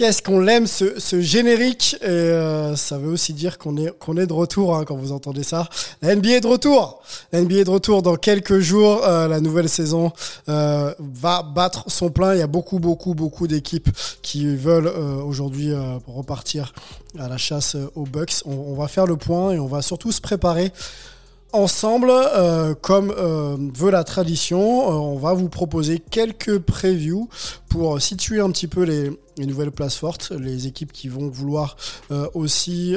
Qu'est-ce qu'on l'aime ce, générique euh, ça veut aussi dire qu'on est de retour hein, quand vous entendez ça. La NBA est de retour. La NBA de retour dans quelques jours. Euh, la nouvelle saison euh, va battre son plein. Il y a beaucoup beaucoup beaucoup d'équipes qui veulent aujourd'hui repartir à la chasse aux Bucks. On va faire le point et on va surtout se préparer ensemble, euh, comme euh, veut la tradition, euh, on va vous proposer quelques previews pour situer un petit peu les, les nouvelles places fortes, les équipes qui vont vouloir aussi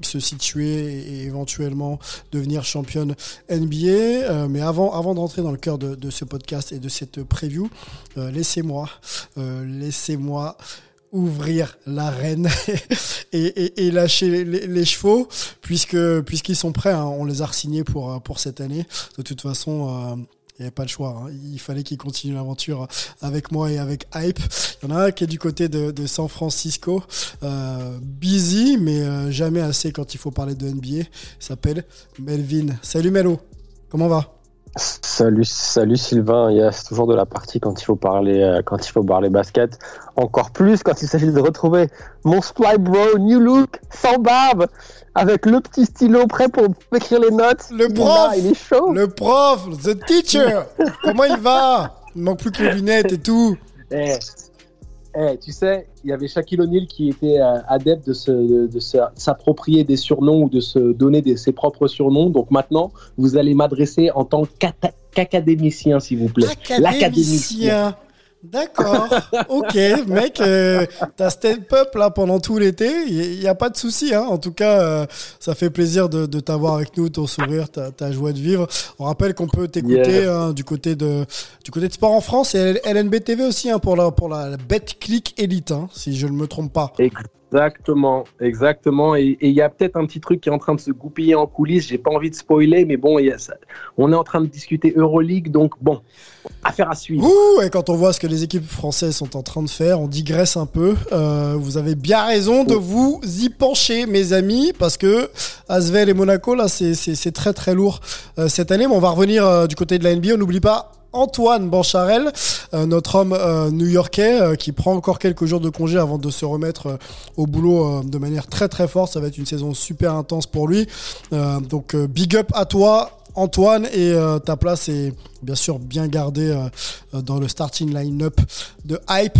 se situer et éventuellement devenir championne NBA. Mais avant, d'entrer dans le cœur de, ce podcast et de cette preview, laissez-moi ouvrir l'arène et, lâcher les, chevaux puisque puisqu'ils sont prêts. hein. on les a signés pour euh, pour cette année. De toute façon. euh, il n'y avait pas le choix. hein. Il fallait qu'ils continuent l'aventure avec moi et avec Hype. Il y en a un qui est du côté de, San Francisco. Euh, busy, mais jamais assez quand il faut parler de NBA. Il s'appelle Melvin. Salut Melo. Comment va? Salut, salut Sylvain. Il y a toujours de la partie quand il faut parler, euh, quand il faut parler basket. Encore plus quand il s'agit de retrouver mon Sply Bro New Look sans barbe, avec le petit stylo prêt pour écrire les notes. Le Il est prof là, il est chaud. Le prof The teacher Comment il va? Il manque plus que les lunettes et tout. Eh, eh, tu sais, il y avait Shaquille O'Neal qui était euh, adepte de, se, de, de se- s'approprier des surnoms ou de se donner des, ses propres surnoms. Donc maintenant, vous allez m'adresser en tant qu'académicien, s'il vous plaît. L'académicien. D'accord. ok, mec, euh, t'as step up là pendant tout l'été. Il n'y a pas de souci. Hein. En tout cas, euh, ça fait plaisir de, de t'avoir avec nous, ton sourire, ta, ta joie de vivre. On rappelle qu'on peut t'écouter hein, du côté de du côté de Sport en France et LNB TV aussi hein, pour la pour la, BetClick Elite, hein, si je ne me trompe pas. Exactement, exactement. Et il y a peut-être un petit truc qui est en train de se goupiller en coulisses. J'ai pas envie de spoiler, mais bon, il y a ça- on est en train de discuter Euroleague, donc bon, affaire à suivre. Ouh, et quand on voit ce que les équipes françaises sont en train de faire, on digresse un peu. Euh, vous avez bien raison de vous y pencher, mes amis, parce que Asvel et Monaco, là, c'est très très lourd euh, cette année. Mais on va revenir euh, du côté de la NBA. On n'oublie pas Antoine Bancharel, euh, notre homme euh, new-yorkais, euh, qui prend encore quelques jours de congé avant de se remettre au boulot de manière très très forte. Ça va être une saison super intense pour lui. Donc big up à toi. Antoine, et ta place est bien sûr bien gardée dans le starting line-up de Hype.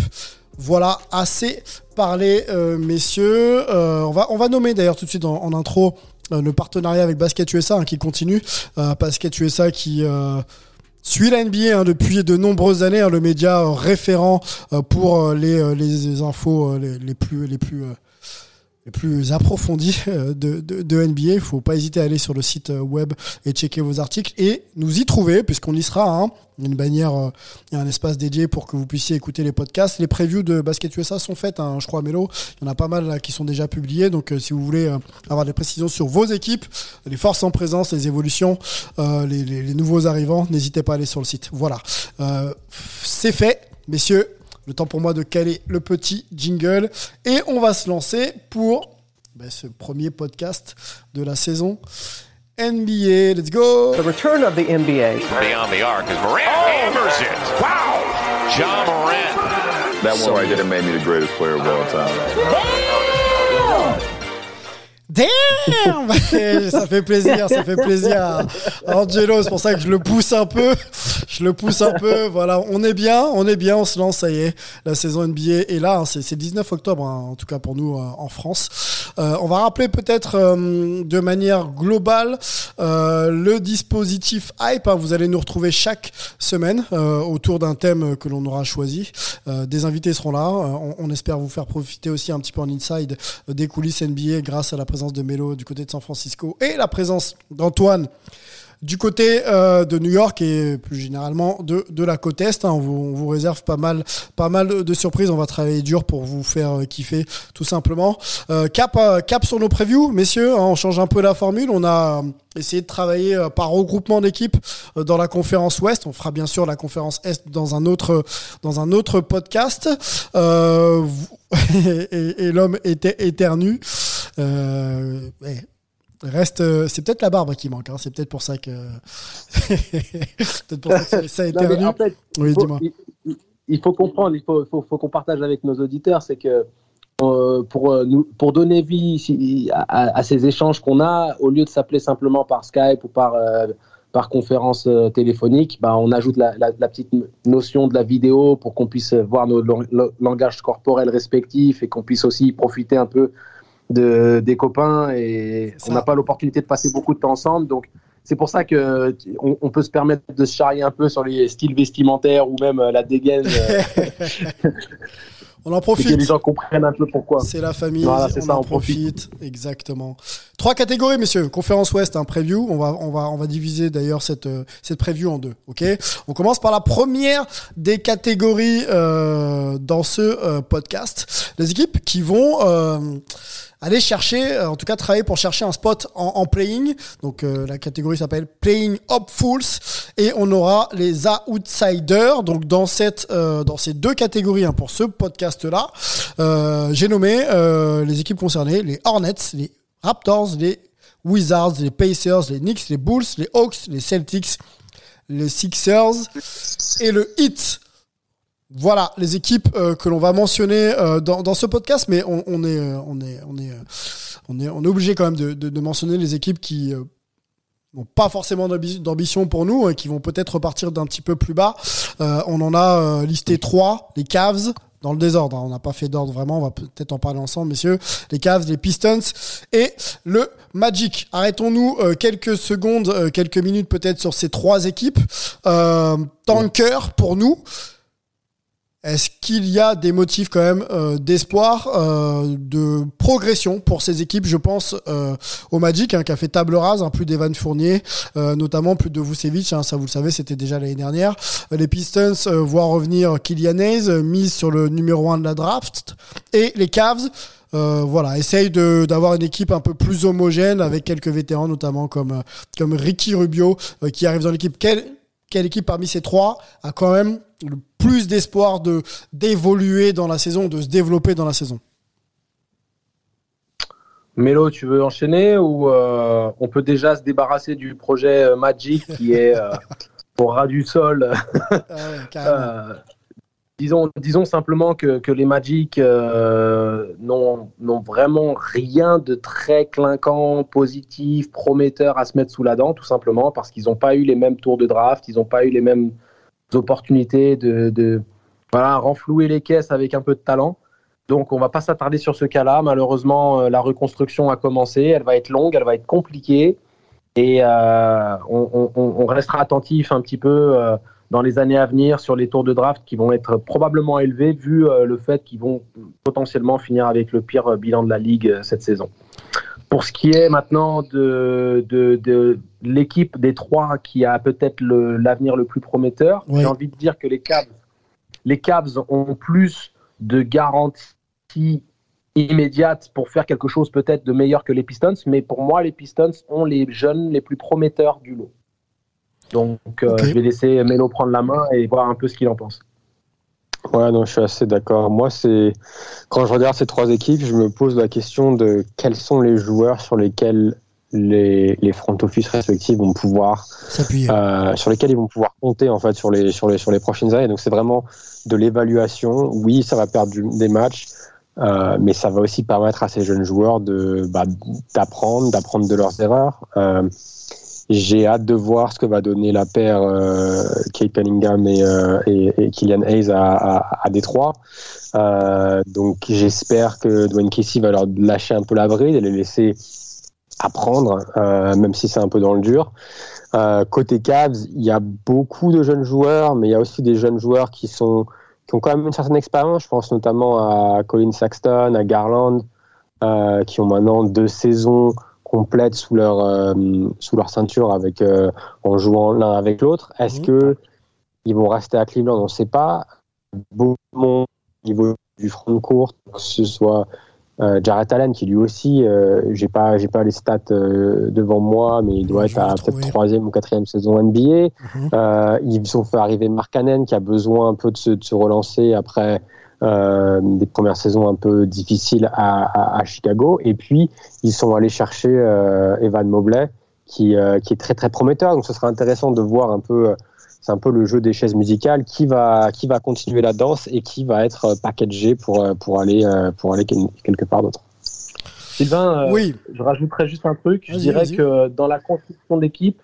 Voilà, assez parlé, messieurs. On, va, on va nommer d'ailleurs tout de suite en, intro le partenariat avec Basket USA hein, qui continue. Basket USA qui suit la NBA hein, depuis de nombreuses années, hein, le média euh, référent euh, pour euh, les, infos les, plus les plus plus approfondies euh, de, de, de NBA. Il faut pas hésiter à aller sur le site euh, web et checker vos articles et nous y trouver puisqu'on y sera. Hein. Une bannière, euh, y a un espace dédié pour que vous puissiez écouter les podcasts. Les previews de Basket USA sont faites, hein, je crois, Mélo. Il y en a pas mal là, qui sont déjà publiés. Donc, euh, si vous voulez euh, avoir des précisions sur vos équipes, les forces en présence, les évolutions, euh, les, les- les nouveaux arrivants, n'hésitez pas à aller sur le site. Voilà. Euh, c'est fait, messieurs. Le temps pour moi de caler le petit jingle. Et on va se lancer pour ben, ce premier podcast de la saison NBA. Let's go! The return of the NBA. Beyond the arc as Morant hammers it. Wow! John Morant. That one right there made me the greatest player of all time. Damn Ça fait plaisir, ça fait plaisir à Angelo. C'est pour ça que je le pousse un peu. Je le pousse un peu. Voilà, on est bien, on est bien, on se lance, ça y est. La saison NBA est là. hein. C'est le 19 octobre, hein, en tout cas pour nous euh, en France. Euh, on va rappeler peut-être euh, de manière globale le dispositif Hype. hein. Vous allez nous retrouver chaque semaine autour d'un thème que l'on aura choisi. Des invités seront là. On, espère vous faire profiter aussi un petit peu en inside des coulisses NBA grâce à la présence de Melo du côté de San Francisco et la présence d'Antoine du côté euh, de New York et plus généralement de, de la côte Est. hein. on, vous, on vous réserve pas mal, pas mal de surprises. On va travailler dur pour vous faire euh, kiffer tout simplement. Euh, cap, cap sur nos previews, messieurs. hein, on change un peu la formule. On a essayé de travailler par regroupement d'équipes dans la conférence Ouest. On fera bien sûr la conférence Est dans un autre, dans un autre podcast. Et- et l'homme était éternu. Euh, ouais. Reste, euh, c'est peut-être la barbe qui manque. hein. C'est peut-être pour ça que, pour ça que ça- mais éternue. en fait, Oui, faut- dis-moi. il, faut comprendre, il faut, faut, faut qu'on partage avec nos auditeurs, c'est que euh, pour, euh, nous, pour donner vie si- à, à- à ces échanges qu'on a, au lieu de s'appeler simplement par Skype ou par, euh, par conférence téléphonique, bah, on ajoute la, la- la petite notion de la vidéo pour qu'on puisse voir nos langages corporels respectifs et qu'on puisse aussi profiter un peu de, des copains. Et on n'a pas l'opportunité de passer beaucoup de temps ensemble. Donc, c'est pour ça que on, on peut se permettre de se charrier un peu sur les styles vestimentaires ou même euh, la dégaine euh, On en et que les profite. gens comprennent un peu pourquoi. C'est la famille, Voilà, c'est on ça, en on profite. Exactement. Trois catégories, messieurs. Conférence Ouest, un preview. On va, on va, on va diviser d'ailleurs cette, euh, cette preview en deux. Ok? On commence par la première des catégories euh, dans ce euh, podcast. Les équipes qui vont aller chercher, en tout cas travailler pour chercher un spot en, playing. Donc la catégorie s'appelle Playing Hopefuls et on aura les outsiders. Donc dans cette, dans ces deux catégories hein, pour ce podcast-là, euh, j'ai nommé les équipes concernées les Hornets, les Raptors, les Wizards, les Pacers, les Knicks, les Bulls, les Hawks, les Celtics, les Sixers et le Heat. Voilà les équipes euh, que l'on va mentionner euh, dans, ce podcast, mais on, est, euh, on est, on est, on est, on est obligé quand même de, mentionner les équipes qui n'ont pas forcément d'ambi- d'ambition pour nous, et qui vont peut-être repartir d'un petit peu plus bas. On en a listé trois, les Cavs, dans le désordre. hein. On n'a pas fait d'ordre vraiment. On va peut-être en parler ensemble, messieurs. Les Cavs, les Pistons et le Magic. Arrêtons-nous euh, quelques secondes, euh, quelques minutes peut-être sur ces trois équipes. Euh, tanker pour nous. Est-ce qu'il y a des motifs quand même euh, d'espoir, euh, de progression pour ces équipes? Je pense euh, au Magic hein, qui a fait table rase, hein, plus d'Evan Fournier, notamment plus de Vucevic, hein, ça vous le savez, c'était déjà l'année dernière. Les Pistons voient revenir Kylian Hayes, mise sur le numéro 1 de la draft. Et les Cavs, voilà, essayent de- d'avoir une équipe un peu plus homogène avec quelques vétérans, notamment comme, comme Ricky Rubio qui arrive dans l'équipe. Quelle équipe parmi ces trois a quand même le plus d'espoir de d'évoluer dans la saison, de se développer dans la saison Mélo, tu veux enchaîner ou euh, on peut déjà se débarrasser du projet euh, Magic qui est euh, au ras du sol? Ah ouais, disons, disons simplement que, que les Magic euh, n'ont vraiment rien de très clinquant, positif, prometteur à se mettre sous la dent, tout simplement parce qu'ils n'ont pas eu les mêmes tours de draft, ils n'ont pas eu les mêmes opportunités de, de voilà, renflouer les caisses avec un peu de talent. Donc on va pas s'attarder sur ce cas-là. Malheureusement, euh, la reconstruction a commencé, elle va être longue, elle va être compliquée. Et euh, on restera attentif un petit peu euh, dans les années à venir sur les tours de draft qui vont être probablement élevés vu euh, le fait qu'ils vont potentiellement finir avec le pire euh, bilan de la ligue euh, cette saison. Pour ce qui est maintenant de, de, de l'équipe des trois qui a peut-être l'avenir le, plus prometteur, j'ai envie de dire que les Cavs, les Cavs ont plus de garanties immédiates pour faire quelque chose peut-être de meilleur que les Pistons, mais pour moi, les Pistons ont les jeunes les plus prometteurs du lot. Donc, euh, je vais laisser Melo prendre la main et voir un peu ce qu'il en pense. Ouais, non, je suis assez d'accord. Moi, c'est quand je regarde ces trois équipes, je me pose la question de quels sont les joueurs sur lesquels les, les front office respectifs vont pouvoir euh, sur lesquels ils vont pouvoir compter en fait sur les sur les sur les prochaines années. Donc c'est vraiment de l'évaluation. Oui, ça va perdre du- des matchs. Euh, mais ça va aussi permettre à ces jeunes joueurs de bah, d'apprendre, d'apprendre de leurs erreurs. Euh, j'ai hâte de voir ce que va donner la paire euh, Kate Cunningham et, euh, et, et, Kylian Hayes à, à, à Détroit. Euh, donc j'espère que Dwayne Casey va leur lâcher un peu la bride et les laisser apprendre, euh, même si c'est un peu dans le dur. Euh, côté Cavs, il y a beaucoup de jeunes joueurs, mais il y a aussi des jeunes joueurs qui sont qui ont quand même une certaine expérience. Je pense notamment à Colin Saxton, à Garland, euh, qui ont maintenant deux saisons complètes sous leur euh, sous leur ceinture avec euh, en jouant l'un avec l'autre. Est-ce Mhm. que ils vont rester à Cleveland? On ne sait pas. Beaucoup au niveau du front de court, que ce soit euh, Jarrett Allen qui lui aussi, j'ai pas j'ai pas les stats devant moi, mais il doit Je être à peut-être troisième ou quatrième saison NBA. Euh, ils ont fait arriver Mark Cannon qui a besoin un peu de se, de se relancer après euh, des premières saisons un peu difficiles à, à, à Chicago. Et puis ils sont allés chercher euh, Evan Mobley qui, euh, qui est très très prometteur. Donc ce sera intéressant de voir un peu. euh, C'est un peu le jeu des chaises musicales qui va qui va continuer la danse et qui va être euh, packagé pour euh, pour aller euh, pour aller quel- quelque part d'autre. Sylvain, euh, Oui, je rajouterais juste un truc. Je dirais que dans la construction d'équipe,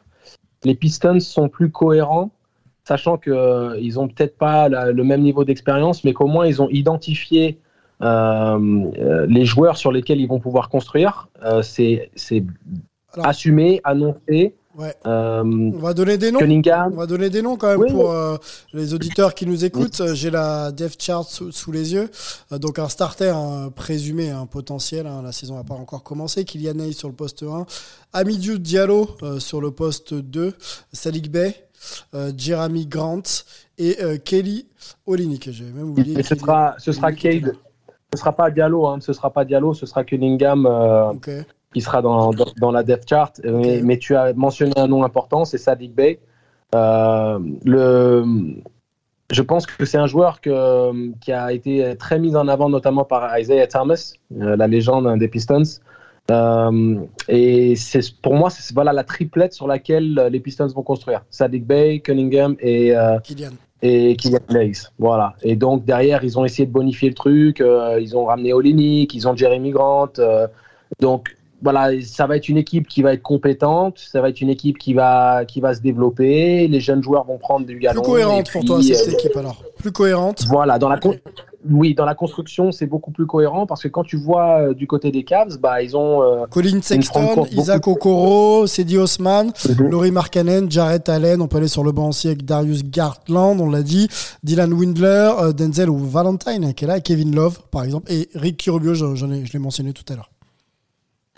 les Pistons sont plus cohérents, sachant que euh, ils ont peut-être pas la- le même niveau d'expérience, mais qu'au moins ils ont identifié euh, euh, les joueurs sur lesquels ils vont pouvoir construire. C'est assumé, annoncé. Ouais. Euh, On va donner des noms. Cunningham, On va donner des noms quand même Oui, pour oui. euh, les auditeurs qui nous écoutent. Euh, J'ai la depth chart sous, sous les yeux. Euh, donc un starter un présumé, un potentiel. hein, la saison n'a pas encore commencé. Kylian sur le poste 1. Amidou Diallo sur le poste 2. Sadiq Bey. Jeremy Grant et Kelly Olynyk. J'avais même oublié. et ce sera, ce sera Cade. Ce sera pas Diallo, hein, ce sera pas Diallo, ce sera Cunningham. euh, là. Ok. Qui sera dans, dans, dans la depth chart. Mais, mais tu as mentionné un nom important, c'est Sadiq Bey. Euh, le, je pense que c'est un joueur que, qui a été très mis en avant, notamment par Isaiah Thomas, euh, la légende des Pistons. Euh, et c'est pour moi, c'est voilà la triplette sur laquelle les Pistons vont construire. Sadiq Bey, Cunningham et, euh, Kylian. et Kylian Hayes. Voilà. Et donc derrière, ils ont essayé de bonifier le truc. euh, ils ont ramené Olinik, ils ont Jeremy Grant. euh, donc voilà, ça va être une équipe qui va être compétente. Ça va être une équipe qui va qui va se développer. Les jeunes joueurs vont prendre du galon. Plus cohérente pour toi cette euh, équipe alors. Plus cohérente. Voilà, dans la con- oui, dans la construction, c'est beaucoup plus cohérent parce que quand tu vois euh, du côté des Cavs, bah ils ont euh, Colin Sexton, Isaac Okoro, Cedi Osman, Mhm. Laurie Markkanen, Jarrett Allen, on peut aller sur le banc aussi avec Darius Gartland, on l'a dit, Dylan Windler, Denzel ou Valentine qui est là, Kevin Love par exemple, et Ricky Rubio, je, j'en ai- je l'ai mentionné tout à l'heure.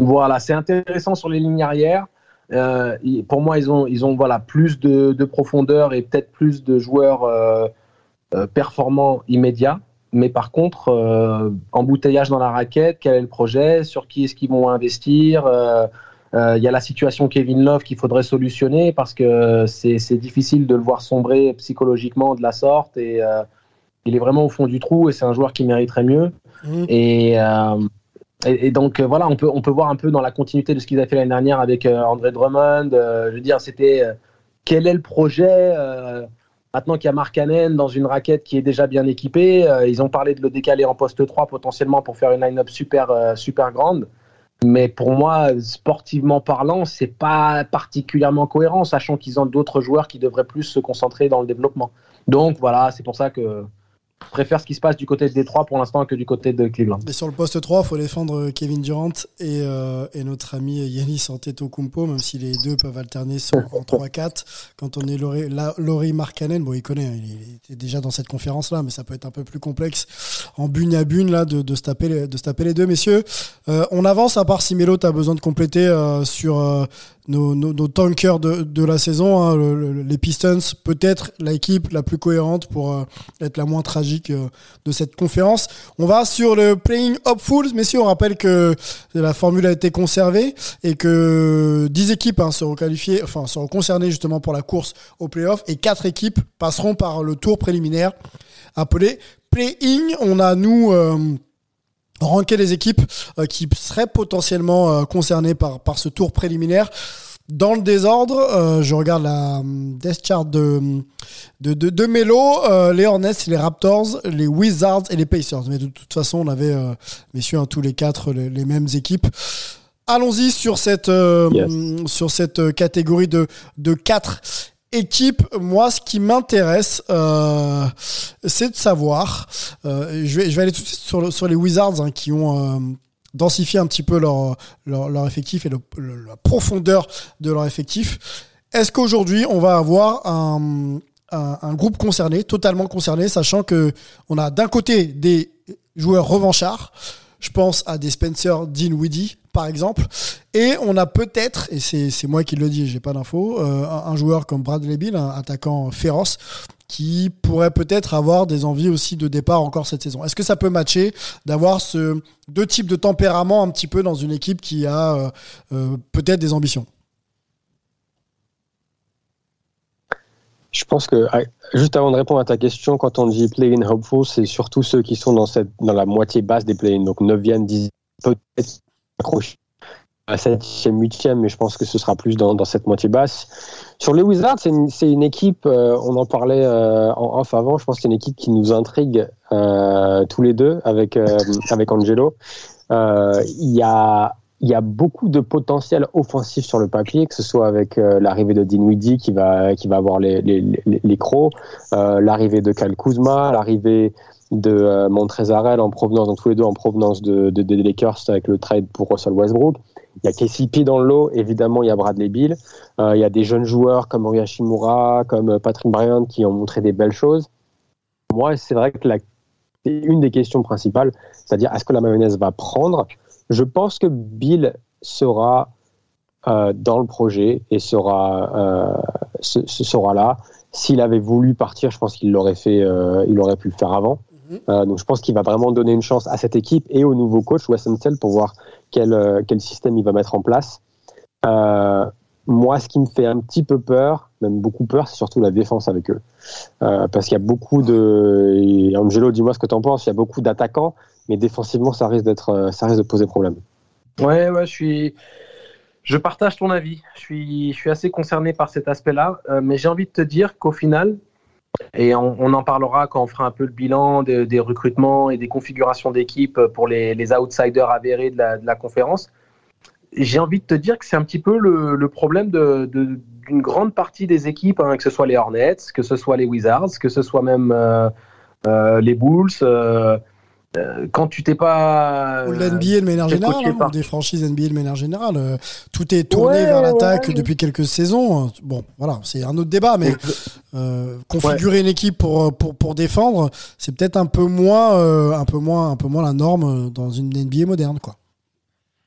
Voilà, c'est intéressant sur les lignes arrière. Euh, pour moi, ils ont, ils ont voilà, plus de, de profondeur et peut-être plus de joueurs euh, euh, performants immédiats. Mais par contre, euh, embouteillage dans la raquette, quel est le projet? Sur qui est-ce qu'ils vont investir? Il y a la situation Kevin Love qu'il faudrait solutionner parce que c'est difficile de le voir sombrer psychologiquement de la sorte. Et il est vraiment au fond du trou et c'est un joueur qui mériterait mieux. Mhm. Et, et, donc euh, voilà, on peut, on peut voir un peu dans la continuité de ce qu'ils avaient fait l'année dernière avec euh, André Drummond. euh, je veux dire, c'était quel est le projet Maintenant qu'il y a Mark Cannon dans une raquette qui est déjà bien équipée, ils ont parlé de le décaler en poste 3 potentiellement pour faire une line-up super, super grande. Mais pour moi, sportivement parlant, c'est pas particulièrement cohérent, sachant qu'ils ont d'autres joueurs qui devraient plus se concentrer dans le développement. Donc voilà, c'est pour ça que je préfère ce qui se passe du côté de Détroit pour l'instant que du côté de Cleveland. Et sur le poste 3, il faut défendre Kevin Durant et, euh, et notre ami Yanis Antetokounmpo, même si les deux peuvent alterner sur, en 3-4. Quand on est Laurie, la- Laurie Markkanen, bon, il connaît, hein, il était déjà dans cette conférence-là, mais ça peut être un peu plus complexe en bune à bune là, de, de, se, taper les, de se taper les deux. Messieurs, euh, on avance, à part si Melo, tu as besoin de compléter euh, sur euh, nos, nos, nos tankers de, de la saison. hein, le- le- les Pistons, peut-être l'équipe la plus cohérente pour euh, être la moins tragique euh, de cette conférence. On va sur le playing hopeful. Messieurs, on rappelle que la formule a été conservée et que 10 équipes hein, seront qualifiées, enfin seront concernées justement pour la course au playoff et 4 équipes passeront par le tour préliminaire appelé playing. On a nous euh, les équipes euh, qui seraient potentiellement euh, concernées par ce tour préliminaire. Dans le désordre, euh, je regarde la hum, death chart de, de, de, de Melo, euh, les Hornets, les Raptors, les Wizards et les Pacers. Mais de toute façon, on avait, euh, messieurs, hein, tous les quatre, les, les mêmes équipes. Allons-y sur cette, euh, Yes. sur cette euh, catégorie de, de quatre équipes. Moi, ce qui m'intéresse, euh, c'est de savoir. euh, je, vais, je vais aller tout de suite sur, le- sur les Wizards hein, qui ont euh, densifié un petit peu leur, leur, effectif et la profondeur de leur effectif. Est-ce qu'aujourd'hui, on va avoir un, un, groupe concerné, totalement concerné, sachant que on a d'un côté des joueurs revanchards, je pense à des Spencer Dinwiddie, par exemple, et on a peut-être, et c'est c'est moi qui le dis, j'ai pas d'infos, euh, un, un joueur comme Bradley Bill, un attaquant féroce, qui pourrait peut-être avoir des envies aussi de départ encore cette saison. Est-ce que ça peut matcher d'avoir ce deux types de tempérament un petit peu dans une équipe qui a euh, euh, peut-être des ambitions? Je pense que, ah, juste avant de répondre à ta question, quand on dit play-in hopeful, c'est surtout ceux qui sont dans, cette, dans la moitié basse des play-in. Donc 9e, 10 peut-être accroché à 7e, 8e, mais je pense que ce sera plus dans, dans cette moitié basse. Sur les Wizards, c'est une, une équipe, euh, on en parlait euh, en off avant, je pense que c'est une équipe qui nous intrigue euh, tous les deux avec, euh, avec Angelo. Euh, Il y a il y a beaucoup de potentiel offensif sur le papier, que ce soit avec euh, l'arrivée de Dinwiddie qui va, qui va avoir les, les, les, les crocs, l'arrivée de Kyle Kuzma, l'arrivée de euh, Montrezarel en provenance, donc tous les deux en provenance de, de, des Lakers avec le trade pour Russell Westbrook. Il y a KCP dans le lot, évidemment, il y a Bradley Bill. Euh, il y a des jeunes joueurs comme Ori Hashimura, comme Patrick Bryant qui ont montré des belles choses. Moi, c'est vrai que la, une des questions principales, c'est-à-dire est-ce que la mayonnaise va prendre? Je pense que Bill sera euh, dans le projet et sera, euh, sera là. S'il avait voulu partir, je pense qu'il l'aurait fait, euh, il aurait pu le faire avant. Euh, donc je pense qu'il va vraiment donner une chance à cette équipe et au nouveau coach Wes Unseld pour voir quel, euh, quel système il va mettre en place. Euh, moi, ce qui me fait un petit peu peur, même beaucoup peur, c'est surtout la défense avec eux. Parce qu'il y a beaucoup de. Angelo, dis-moi ce que tu en penses. Il y a beaucoup d'attaquants, mais défensivement, ça risque, ça risque de poser problème. Ouais, ouais, je suis. Je partage ton avis. Je suis, je suis assez concerné par cet aspect-là. Mais j'ai envie de te dire qu'au final, et on, en parlera quand on fera un peu le bilan de, des recrutements et des configurations d'équipe pour les, outsiders avérés de la, conférence, j'ai envie de te dire que c'est un petit peu le, problème d'une grande partie des équipes, hein, que ce soit les Hornets, que ce soit les Wizards, que ce soit même euh, euh, les Bulls. Euh, quand tu t'es pas. Ou l'NBA de manière générale, hein, ou des franchises NBA de manière générale. Euh, tout est tourné ouais, vers l'attaque ouais. depuis quelques saisons. Bon, voilà, c'est un autre débat, mais euh, configurer ouais. une équipe pour, pour, pour défendre, c'est peut-être un peu moins, euh, un peu moins, un peu moins la norme dans une NBA moderne, quoi.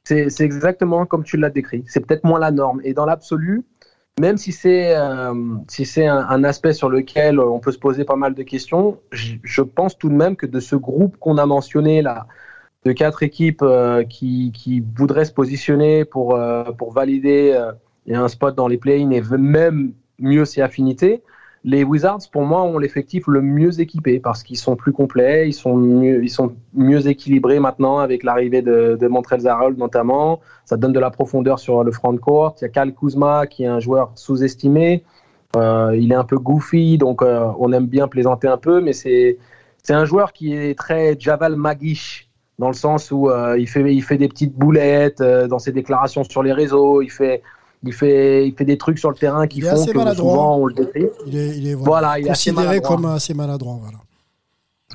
C'est exactement comme tu l'as décrit. C'est peut-être moins la norme. Et dans l'absolu, même si c'est euh, si c'est un, aspect sur lequel on peut se poser pas mal de questions, je, pense tout de même que de ce groupe qu'on a mentionné là, de quatre équipes euh, qui, qui, voudraient se positionner pour, euh, pour valider un spot dans les play-ins et même mieux ses affinités, les Wizards, pour moi, ont l'effectif le mieux équipé parce qu'ils sont plus complets, ils sont mieux, équilibrés maintenant avec l'arrivée de, de Montrezl notamment. Ça donne de la profondeur sur le front court. Il y a Kyle Kuzma qui est un joueur sous-estimé. Euh, il est un peu goofy, donc euh, on aime bien plaisanter un peu, mais c'est un joueur qui est très Javal Magish dans le sens où euh, il fait des petites boulettes dans ses déclarations sur les réseaux. Il fait, il fait des trucs sur le terrain qui font que maladroit. souvent on le décrit. Il est, il est voilà, voilà, il est considéré comme assez maladroit. Voilà.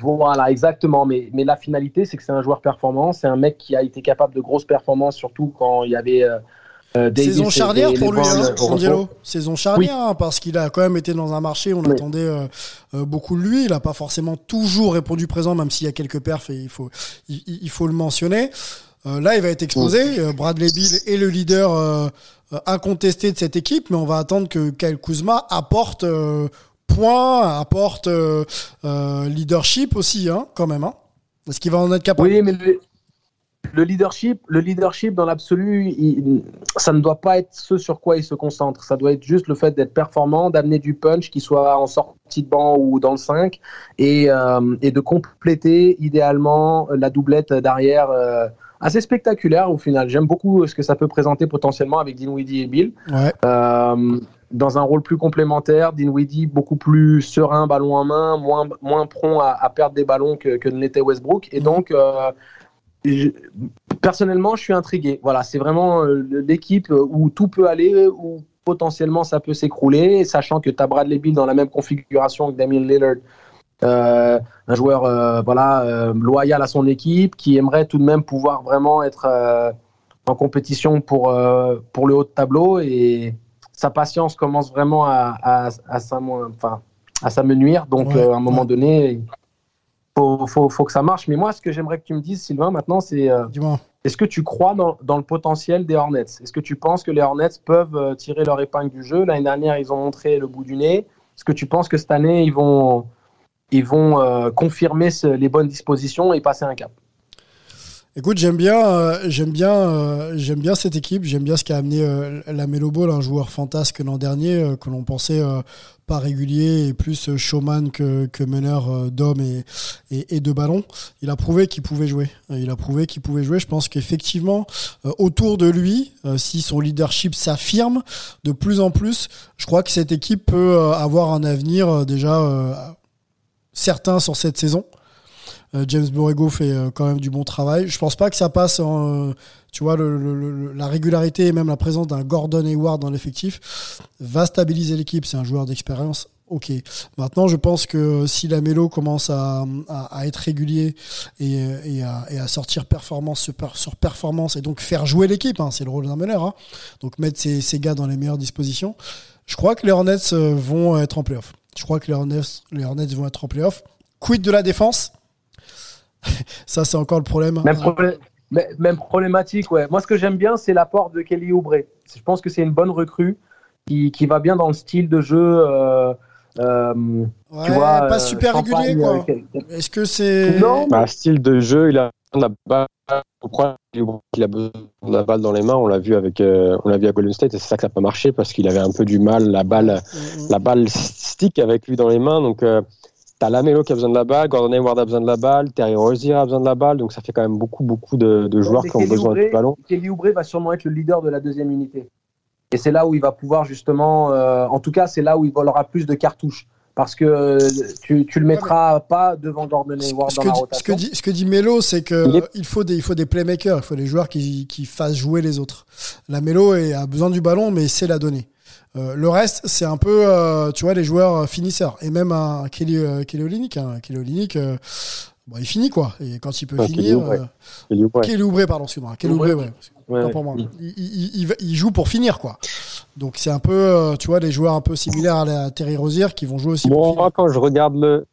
Voilà, exactement. Mais, mais la finalité, c'est que c'est un joueur performant. C'est un mec qui a été capable de grosses performances, surtout quand il y avait. Euh, des, Saison charnière des, pour lui, hein, Angelo. Saison charnière, oui. hein, parce qu'il a quand même été dans un marché, on oui. attendait euh, euh, beaucoup de lui. Il n'a pas forcément toujours répondu présent, même s'il y a quelques perfs et il faut, il, il faut le mentionner. Là, il va être exposé. Oui. Bradley Bill est le leader euh, incontesté de cette équipe, mais on va attendre que Kyle Kuzma apporte euh, points, apporte euh, leadership aussi, hein, quand même. Hein. Est-ce qu'il va en être capable? Oui, mais le, le leadership, le leadership dans l'absolu, ça ne doit pas être ce sur quoi il se concentre. Ça doit être juste le fait d'être performant, d'amener du punch, qu'il soit en sortie de banc ou dans le 5, et, euh, et de compléter idéalement la doublette derrière assez spectaculaire au final. J'aime beaucoup ce que ça peut présenter potentiellement avec Dinwiddie et Bill. Ouais. Euh, dans un rôle plus complémentaire, Dinwiddie beaucoup plus serein, ballon en main, moins, moins prompt à, à perdre des ballons que, que ne l'était Westbrook. Et donc, euh, je- personnellement, je suis intrigué. Voilà, c'est vraiment euh, l'équipe où tout peut aller, où potentiellement ça peut s'écrouler, sachant que tu as Bradley Bill dans la même configuration que Damien Lillard. Euh, un joueur euh, voilà euh, loyal à son équipe qui aimerait tout de même pouvoir vraiment être en compétition pour pour le haut de tableau. Et sa patience commence vraiment à à, à s'amo- enfin à s'amenuire. Donc Ouais, à un moment ouais. donné il faut, faut, faut que ça marche. Mais moi ce que j'aimerais que tu me dises Sylvain maintenant c'est est-ce que tu crois dans, dans le potentiel des Hornets? Est-ce que tu penses que les Hornets peuvent tirer leur épingle du jeu? L'année dernière, ils ont montré le bout du nez. Est-ce que tu penses que cette année, ils vont, ils vont euh, confirmer les bonnes dispositions et passer un cap Écoute, j'aime bien, euh, j'aime bien, euh, j'aime bien cette équipe. J'aime bien ce qu'a amené euh, la Melo Ball, un joueur fantasque l'an dernier que l'on pensait pas régulier et plus showman que, meneur d'hommes et, et, de ballons. Il a prouvé qu'il pouvait jouer. Il a prouvé qu'il pouvait jouer. Je pense qu'effectivement, autour de lui, si son leadership s'affirme de plus en plus, je crois que cette équipe peut avoir un avenir déjà euh, certain sur cette saison. Euh, James Borrego fait euh, quand même du bon travail. Je pense pas que ça passe en, euh, tu vois, la régularité et même la présence d'un Gordon Hayward dans l'effectif va stabiliser l'équipe. C'est un joueur d'expérience. Ok. Maintenant, je pense que si la Mélo commence à, être régulier et, à, sortir performance sur, per- sur performance et donc faire jouer l'équipe, hein, c'est le rôle d'un meneur, hein, donc mettre ses, ses gars dans les meilleures dispositions, je crois que les Hornets vont être en playoff. Je crois que les Hornets, les Hornets vont être en playoff. Quid de la défense? Ça, c'est encore le problème. même, problé- mais- même problématique, ouais. Moi, ce que j'aime bien, c'est l'apport de Kelly Oubre. Je pense que c'est une bonne recrue qui, qui va bien dans le style de jeu. euh, euh, Ouais, tu vois, pas euh, super régulier, quoi. Est-ce que c'est. Non, Bah, style de jeu, il a la balle. au problème, Il a besoin de la balle dans les mains. On l'a vu avec, euh, on l'a vu à Golden State et c'est ça que ça n'a pas marché parce qu'il avait un peu du mal. La balle, Mm, la balle stick avec lui dans les mains. Donc, euh, t'as Lamelo qui a besoin de la balle, Gordon Hayward a besoin de la balle, Terry Rozier a besoin de la balle. Donc, ça fait quand même beaucoup, beaucoup de, de joueurs qui ont besoin Oubre- du ballon. Kelly Oubre va sûrement être le leader de la deuxième unité. Et c'est là où il va pouvoir justement, euh, en tout cas, c'est là où il aura plus de cartouches. Parce que euh, tu, tu le mettras pas devant Gordon Ce, Hayward ce dans que la dit, rotation. ce que dit, ce que dit Melo, c'est que Il est- euh, il faut des, il faut des playmakers, il faut des joueurs qui, qui fassent jouer les autres. La Melo a besoin du ballon, mais c'est la donner. Euh, le reste, c'est un peu, euh, tu vois, les joueurs euh, finisseurs. Et même un Kelly, euh, Kelly Olynyk, hein, Kelly Olynyk, euh, bon, il finit quoi. Et quand il peut finir, Oubre. Kelly Oubre. Pardon, excuse-moi. Kelly Oubre, ouais. Ouais, pour moi. Il, il- il va- il joue pour finir, quoi. Donc c'est un peu, euh, tu vois, des joueurs un peu similaires à la Terry Rozier qui vont jouer aussi Bon, moi, quand je regarde le,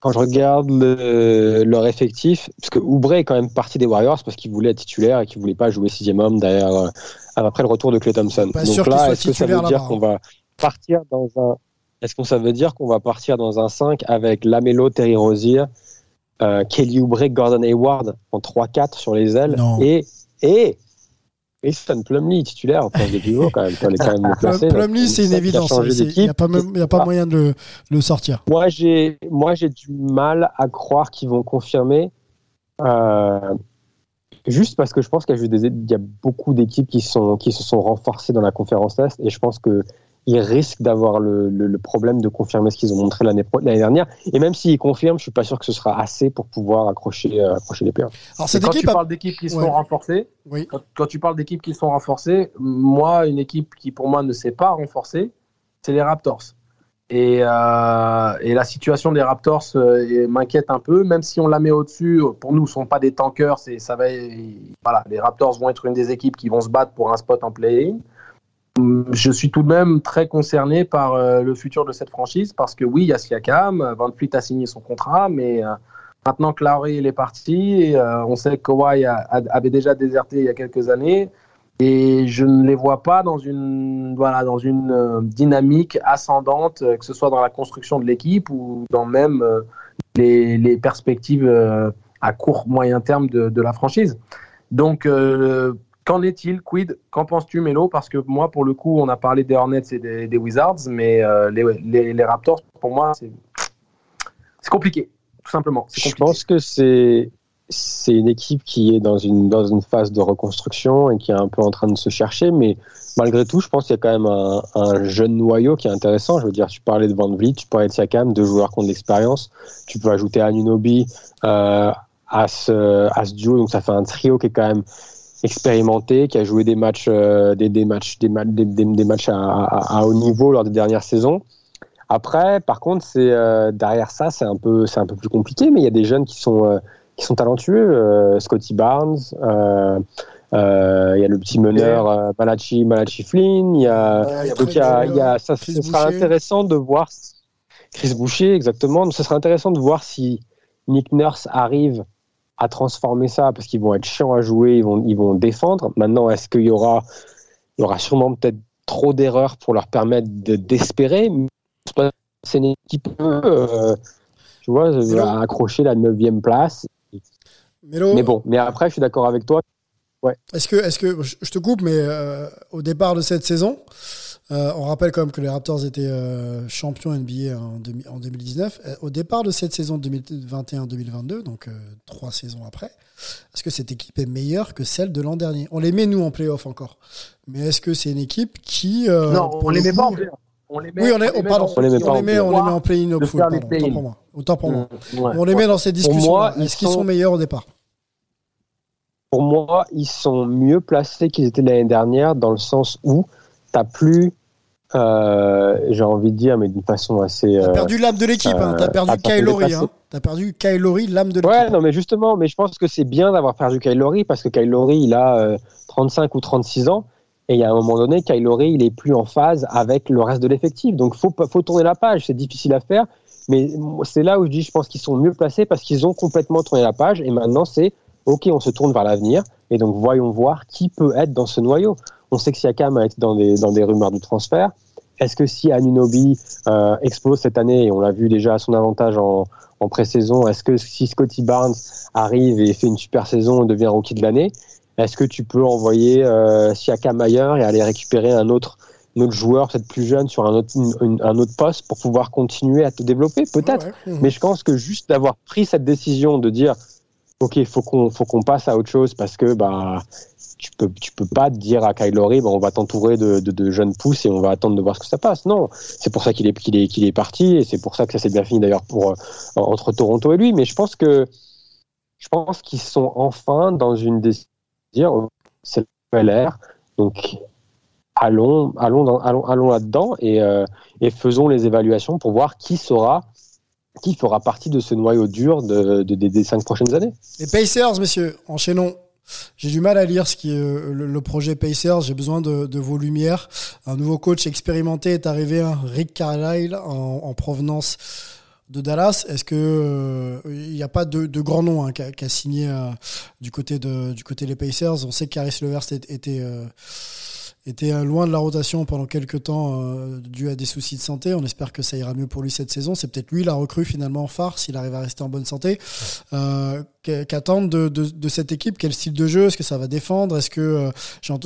quand je regarde le- leur effectif, parce que Oubre est quand même parti des Warriors parce qu'il voulait être titulaire et qu'il voulait pas jouer sixième homme derrière, euh, après le retour de Clay Thompson. Pas Donc là, est-ce que ça veut dire qu'on va partir dans un, est-ce qu'on ça veut dire qu'on va partir dans un 5 avec Lamelo, Terry Rozier, euh, Kelly Oubre, Gordon Hayward en 3-4 sur les ailes Non. et, et, Mason Plumlee titulaire au poste de pivot quand même, il quand même donc, Plumlee, c'est une évidence. Il n'y a pas, même- y a pas Ah. moyen de le, le sortir. Moi, j'ai, du mal à croire qu'ils vont confirmer. euh, juste parce que je pense qu'il y a, beaucoup d'équipes qui, sont, qui se sont renforcées dans la conférence Est et je pense qu'ils risquent d'avoir le, le- le problème de confirmer ce qu'ils ont montré l'année, dernière. Et même s'ils confirment, je suis pas sûr que ce sera assez pour pouvoir accrocher, euh, accrocher les playoffs. Alors cette quand équipe tu a- parles d'équipes qui Ouais. sont renforcées, Oui. quand, quand tu parles d'équipes qui sont renforcées, moi, une équipe qui pour moi ne s'est pas renforcée, c'est les Raptors. Et, euh, et la situation des Raptors euh, m'inquiète un peu, même si on la met au-dessus. Pour nous, ce ne sont pas des tankers. Ça va, voilà, les Raptors vont être une des équipes qui vont se battre pour un spot en play-in. Je suis tout de même très concerné par euh, le futur de cette franchise parce que oui, il y a Siakam, Van Fleet a signé son contrat, mais euh, maintenant que Lowry est parti, euh, on sait que Kawhi avait déjà déserté il y a quelques années. Et je ne les vois pas dans une, voilà, dans une euh, dynamique ascendante, euh, que ce soit dans la construction de l'équipe ou dans même euh, les, perspectives euh, à court, moyen terme de, de la franchise. Donc, euh, qu'en est-il Quid? Qu'en penses-tu, Melo Parce que moi, pour le coup, on a parlé des Hornets et des, des Wizards, mais euh, les, les- les Raptors, pour moi, c'est compliqué, tout simplement. Je pense que c'est, c'est une équipe qui est dans une, dans une phase de reconstruction et qui est un peu en train de se chercher, mais malgré tout, je pense qu'il y a quand même un, un, jeune noyau qui est intéressant. Je veux dire, tu parlais de Van Vliet, tu parlais de Siakam, deux joueurs qui ont de l'expérience. Tu peux ajouter Anunobi euh, à, ce, à ce duo, donc ça fait un trio qui est quand même expérimenté, qui a joué des matchs, euh, des, des, matchs, des, des, des matchs à, à, à, haut niveau lors des dernières saisons. Après, par contre, c'est euh, derrière ça, c'est un peu, c'est un peu plus compliqué, mais il y a des jeunes qui sont, euh, qui sont talentueux. Scotty Barnes, il y a le petit meneur Malachi, Malachi Flynn. Il y a, donc il y a, il y a, ça, ce sera Boucher. intéressant de voir Chris Boucher, exactement. Donc, ce sera intéressant de voir si Nick Nurse arrive à transformer ça, parce qu'ils vont être chiants à jouer, ils vont, ils vont défendre. Maintenant, est-ce qu'il y aura, il y aura sûrement peut-être trop d'erreurs pour leur permettre de d'espérer? C'est une équipe euh, tu vois, là- accrocher la neuvième place. Melo, Mais bon, mais après, je suis d'accord avec toi. Est-ce que, est-ce que, je je te coupe, mais euh, au départ de cette saison, euh, on rappelle quand même que les Raptors étaient euh, champions NBA en, demi- en 2019. Euh, Au départ de cette saison 2021-2022, donc euh, trois saisons après, est-ce que cette équipe est meilleure que celle de l'an dernier? On les met nous en playoff encore, mais est-ce que c'est une équipe qui euh, non, on le les met pas en play. On les met, Oui, on, est, les oh, met pardon, dans On les met on en les met, on les met en play-in pardon, autant pour moi. Autant pour moi. Ouais. On les met dans ces discussions. moi, ils Est-ce qu'ils sont- sont meilleurs au départ? Pour moi, ils sont mieux placés qu'ils étaient l'année dernière, dans le sens où t'as plus, euh, j'ai envie de dire, mais d'une façon assez. T'as euh, perdu l'âme de l'équipe, hein. t'as euh, perdu Lowry. dépassé. Hein. T'as perdu Kyle Lowry, l'âme de l'équipe. Ouais, non, mais justement, mais je pense que c'est bien d'avoir perdu Kyle Lowry parce que Kyle Lowry, il a euh, 35 ou 36 ans. Et il y a un moment donné, Kyle Lowry, il est plus en phase avec le reste de l'effectif. Donc, faut, faut tourner la page. C'est difficile à faire. Mais c'est là où je dis, je pense qu'ils sont mieux placés parce qu'ils ont complètement tourné la page. Et maintenant, c'est OK, on se tourne vers l'avenir. Et donc, voyons voir qui peut être dans ce noyau. On sait que Siakam a été dans des, dans des rumeurs de transfert. Est-ce que si Anunobi euh, explose cette année, et on l'a vu déjà à son avantage en, en pré-saison, est-ce que si Scotty Barnes arrive et fait une super saison et devient rookie de l'année, est-ce que tu peux envoyer euh, Siakam ailleurs et aller récupérer un autre, un autre joueur, peut-être plus jeune, sur un autre, une- une- un autre poste pour pouvoir continuer à te développer? Peut-être. Ouais, ouais. Mais je pense que juste d'avoir pris cette décision de dire, ok, faut qu'on faut qu'on passe à autre chose parce que bah tu peux tu peux pas dire à Kyle Lowry, bah, on va t'entourer de, de, jeunes pousses et on va attendre de voir ce que ça passe. Non, c'est pour ça qu'il est qu'il est qu'il est parti et c'est pour ça que ça s'est bien fini d'ailleurs pour euh, entre Toronto et lui. Mais je pense que je pense qu'ils sont enfin dans une décision. C'est la nouvelle ère, donc allons allons dans- allons allons là-dedans et euh, et faisons les évaluations pour voir qui sera qui fera partie de ce noyau dur de, de- des- des cinq prochaines années. Les Pacers, messieurs, enchaînons. J'ai du mal à lire ce qui euh, le, projet Pacers. J'ai besoin de, vos lumières. Un nouveau coach expérimenté est arrivé, Rick Carlisle, en, en provenance de Dallas. Est-ce que euh, il n'y a pas de, grand nom hein, qui a, signé euh, du côté du côté des Pacers? On sait qu'Aris Levert était était, était euh, loin de la rotation pendant quelques temps euh, dû à des soucis de santé. On espère que ça ira mieux pour lui cette saison. C'est peut-être lui la recrue finalement phare s'il arrive à rester en bonne santé. Euh, Qu'attendre de, de, de cette équipe? Quel style de jeu? Est-ce que ça va défendre? Est-ce que euh,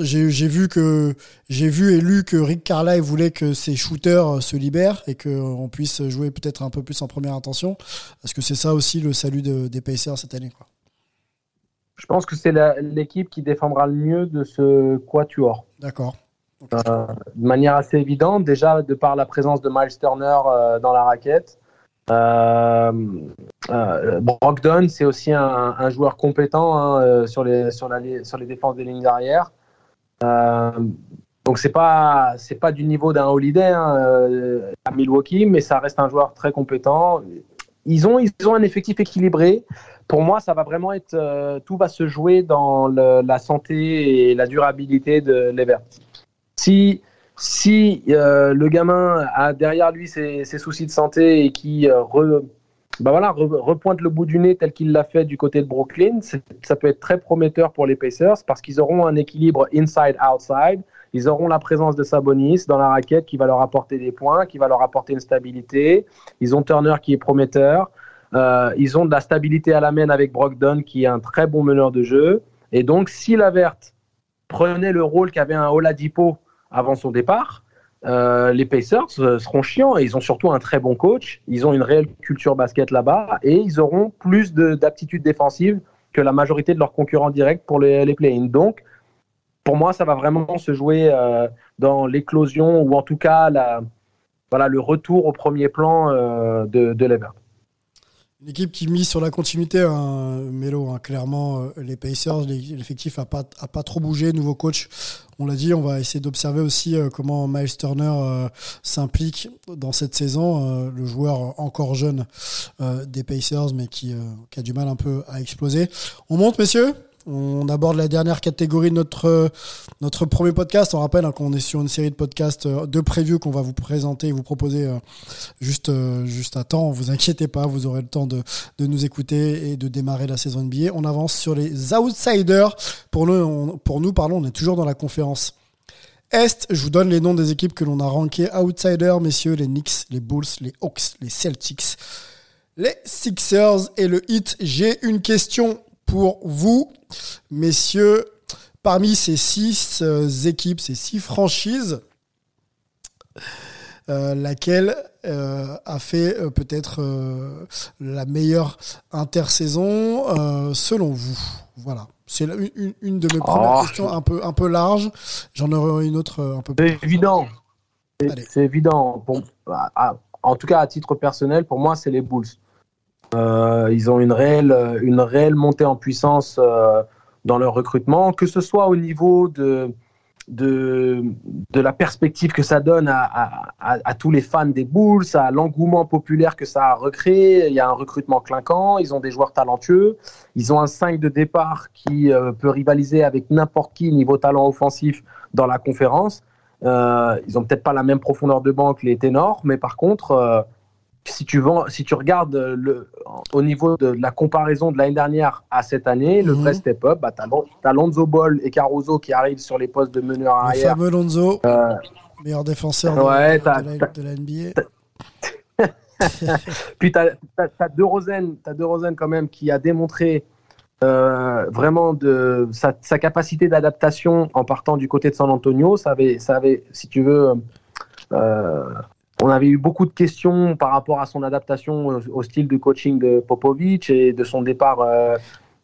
j'ai vu que j'ai vu et lu que Rick Carlisle voulait que ses shooters se libèrent et qu'on puisse jouer peut-être un peu plus en première intention. Est-ce que c'est ça aussi le salut de- des Pacers cette année quoi? Je pense que c'est l'équipe qui défendra le mieux de ce quatuor. D'accord. Euh, de manière assez évidente, déjà de par la présence de Miles Turner euh, dans la raquette. Euh, Brogdon, c'est aussi un, joueur compétent hein, sur, les, défenses des lignes d'arrière. Euh, donc c'est pas pas du niveau d'un Holiday hein, à Milwaukee, mais ça reste un joueur très compétent. Ils ont ils ont un effectif équilibré. Pour moi, ça va vraiment être euh, tout va se jouer dans la santé et la durabilité de Levert. Si si euh, le gamin a derrière lui ses, soucis de santé et qui euh, re- bah voilà, re- repointe le bout du nez tel qu'il l'a fait du côté de Brooklyn, ça peut être très prometteur pour les Pacers parce qu'ils auront un équilibre inside-outside. Ils auront la présence de Sabonis dans la raquette qui va leur apporter des points, qui va leur apporter une stabilité. Ils ont Turner qui est prometteur. Euh, ils ont de la stabilité à la main avec Brogdon qui est un très bon meneur de jeu. Et donc, si Lavert prenait le rôle qu'avait un Oladipo avant son départ, euh, les Pacers euh, seront chiants et ils ont surtout un très bon coach. Ils ont une réelle culture basket là-bas et ils auront plus de- d'aptitudes défensives que la majorité de leurs concurrents directs pour les, les play-in. Donc, pour moi, ça va vraiment se jouer euh, dans l'éclosion ou en tout cas le retour au premier plan euh, de, de. Une équipe qui mise sur la continuité, hein, Melo, hein, clairement, euh, les Pacers, l'effectif n'a pas, a pas trop bougé, nouveau coach. On l'a dit, on va essayer d'observer aussi comment Miles Turner s'implique dans cette saison, le joueur encore jeune des Pacers, mais qui a du mal un peu à exploser. On monte, messieurs? On aborde la dernière catégorie de notre, notre premier podcast. On rappelle hein, qu'on est sur une série de podcasts euh, de preview qu'on va vous présenter et vous proposer euh, juste, euh, juste à temps. Vous inquiétez pas, vous aurez le temps de, de nous écouter et de démarrer la saison NBA. On avance sur les outsiders. Pour nous, on, on est toujours dans la conférence Est. Je vous donne les noms des équipes que l'on a rankées outsiders, messieurs, les Knicks, les Bulls, les Hawks, les Celtics, les Sixers et le Heat. J'ai une question pour vous, messieurs. Parmi ces six euh, équipes, ces six franchises, euh, laquelle euh, a fait euh, peut-être la meilleure intersaison selon vous? Voilà. C'est une, une de mes premières Oh. questions un peu, un peu large. J'en aurai une autre un peu plus. évident. C'est- Allez. C'est évident. Pour- ah, ah, en tout cas, à titre personnel, pour moi, c'est les Bulls. Euh, ils ont une réelle, une réelle montée en puissance euh, dans leur recrutement, que ce soit au niveau de, de, de la perspective que ça donne à, tous les fans des Bulls, à l'engouement populaire que ça a recréé. Il y a un recrutement clinquant, ils ont des joueurs talentueux, ils ont un 5 de départ qui euh, peut rivaliser avec n'importe qui niveau talent offensif dans la conférence. Ils ont peut-être pas la même profondeur de banc que les ténors, mais par contre, si tu vends, si tu regardes euh, le, au niveau de la comparaison de l'année dernière à cette année, le Mhm. vrai step-up, bah, Lon- t'as Lonzo Ball et Caruso qui arrivent sur les postes de meneur Le arrière. fameux Lonzo, Euh, meilleur défenseur de- Ouais, de, la, t'as- de la NBA. Puis tu as, De Rosen, t'as De Rosen quand même qui a démontré euh, vraiment de sa, sa capacité d'adaptation en partant du côté de San Antonio. Ça avait, ça avait si tu veux, euh, on avait eu beaucoup de questions par rapport à son adaptation au, au style de coaching de Popovic et de son départ euh,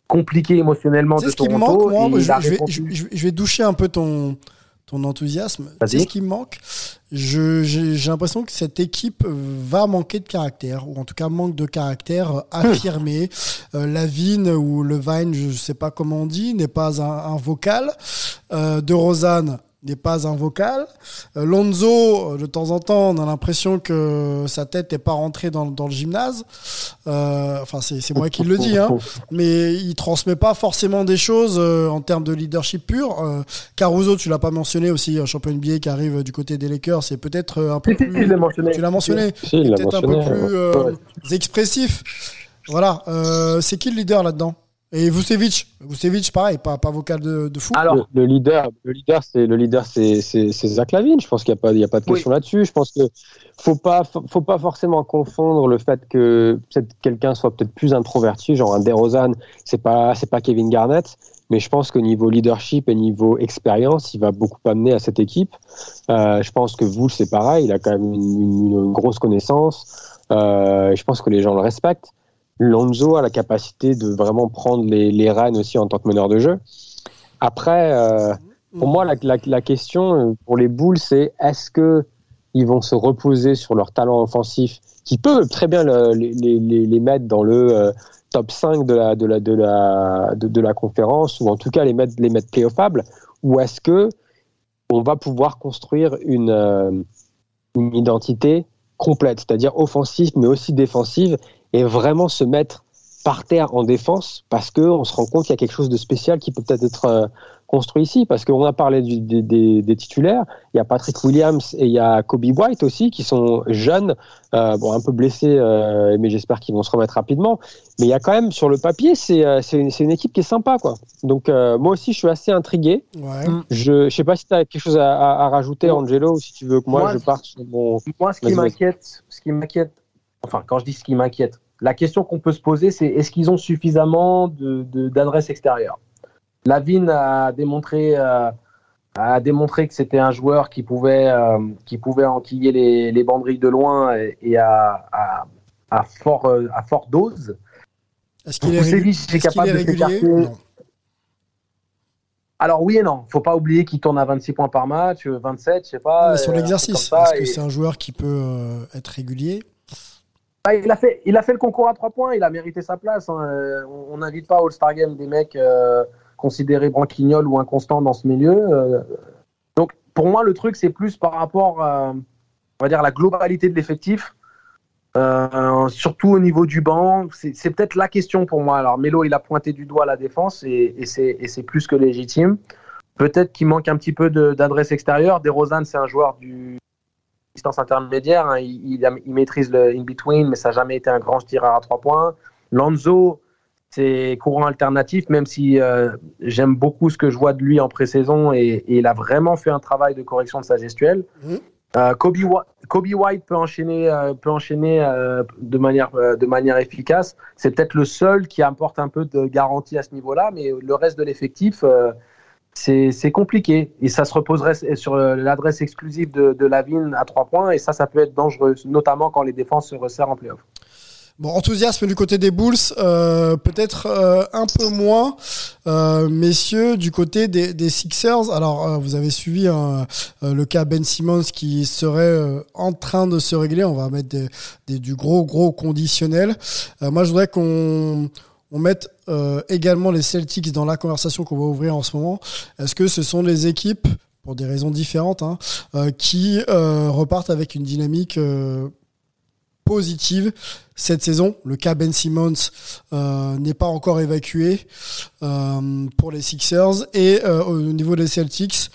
compliqué émotionnellement de ce qui me manque, moi je, je vais, répondu- je- je- je vais doucher un peu ton, ton enthousiasme. Vas-y. ce qui me manque? J'ai l'impression que cette équipe va manquer de caractère, ou en tout cas manque de caractère euh, affirmé. Euh, Lavine ou Levine, je sais pas comment on dit, n'est pas un, un vocal. Euh, de Rosanne n'est pas un vocal. Euh, Lonzo, euh, de temps en temps, on a l'impression que sa tête n'est pas rentrée dans, dans le gymnase. Euh, enfin, c'est moi qui le dis, hein mais il transmet pas forcément des choses euh, en termes de leadership pur. Euh, Caruso, tu l'as pas mentionné aussi, un champion NBA qui arrive du côté des Lakers, c'est peut-être euh, un peu plus. Tu l'as mentionné. Si, Peut-être un peu plus expressif. Voilà. Euh, c'est qui le leader là-dedans? Et Vucevic. Vucevic, pareil, pas, pas vocal de, de fou. Alors, le, le leader, le leader, c'est le leader, c'est c'est c'est Zach Lavine. Je pense qu'il n'y a pas, il y a pas de Oui. question là-dessus. Je pense que faut pas, faut, faut pas forcément confondre le fait que peut-être quelqu'un soit peut-être plus introverti, genre un DeRozan, c'est pas, c'est pas Kevin Garnett. Mais je pense qu'au niveau leadership et niveau expérience, il va beaucoup amener à cette équipe. Euh, je pense que vous, c'est pareil. Il a quand même une, une- une grosse connaissance. Euh, je pense que les gens le respectent. Lonzo a la capacité de vraiment prendre les, les rênes aussi en tant que meneur de jeu. Après, euh, pour moi, la, la, question euh, pour les Bulls, c'est est-ce que ils vont se reposer sur leur talent offensif, qui peut très bien le- les, les, les mettre dans le euh, top 5 de la, de, la, de, la, de, la conférence, ou en tout cas les mettre, les mettre playoffables, ou est-ce que on va pouvoir construire une, une identité complète, c'est-à-dire offensive, mais aussi défensive, et vraiment se mettre par terre en défense parce qu'on se rend compte qu'il y a quelque chose de spécial qui peut peut-être être euh, construit ici. Parce qu'on a parlé du- des, des- des titulaires, il y a Patrick Williams et il y a Kobe White aussi qui sont jeunes, euh, bon, un peu blessés, euh, mais j'espère qu'ils vont se remettre rapidement. Mais il y a quand même, sur le papier, c'est c'est une, c'est une équipe qui est sympa. quoi. Donc euh, moi aussi, je suis assez intrigué. Ouais. Je ne sais pas si tu as quelque chose à, à- à rajouter, Angelo, ou si tu veux que moi, Moi, je parte sur mon... Moi, ce qui m'inquiète, ce qui m'inquiète, enfin, quand je dis ce qui m'inquiète, la question qu'on peut se poser, c'est est-ce qu'ils ont suffisamment de, de- d'adresse extérieure Lavine a démontré, euh, a démontré que c'était un joueur qui pouvait, euh, qui pouvait enquiller les, les banderilles de loin et, et à, à, à fort, euh, à forte dose. Est-ce qu'il est, capable est de régulier? Alors oui et non, faut pas oublier qu'il tourne à 26 points par match, euh, 27, je sais pas. Mais sur euh, l'exercice, est-ce que et- c'est un joueur qui peut euh, être régulier? Bah, il, a fait, il a fait le concours à 3 points, il a mérité sa place. hein. Euh, On n'invite pas All-Star Game des mecs euh, considérés branquignoles ou inconstants dans ce milieu. euh. donc pour moi, le truc, c'est plus par rapport à on va dire, la globalité de l'effectif. Surtout au niveau du banc, c'est peut-être la question pour moi. Alors Melo, il a pointé du doigt la défense et, c'est plus que légitime. Peut-être qu'il manque un petit peu d'adresse extérieure. DeRozan, c'est un joueur du distance intermédiaire. hein. Il, il maîtrise le in-between, mais ça n'a jamais été un grand tireur à trois points. Lanzo, c'est courant alternatif, même si euh, j'aime beaucoup ce que je vois de lui en pré-saison et, et il a vraiment fait un travail de correction de sa gestuelle. Mhm. Euh, Kobe, Kobe White peut enchaîner, euh, peut enchaîner de, manière, de manière efficace. C'est peut-être le seul qui apporte un peu de garantie à ce niveau-là, mais le reste de l'effectif, c'est compliqué. Et ça se reposerait sur euh, l'adresse exclusive de, de Lavine à trois points, et ça, ça peut être dangereux, notamment quand les défenses se resserrent en playoff. Bon, enthousiasme du côté des Bulls, euh, peut-être euh, un peu moins, messieurs, du côté des, Sixers. Alors, vous avez suivi hein, le cas Ben Simmons qui serait en train de se régler. On va mettre du gros, gros conditionnel. Moi, je voudrais qu'on on mette euh, également les Celtics dans la conversation qu'on va ouvrir en ce moment. Est-ce que ce sont les équipes, pour des raisons différentes, hein, euh, qui euh, repartent avec une dynamique positive cette saison? Le cas Ben Simmons n'est pas encore évacué pour les Sixers. Et au niveau des Celtics,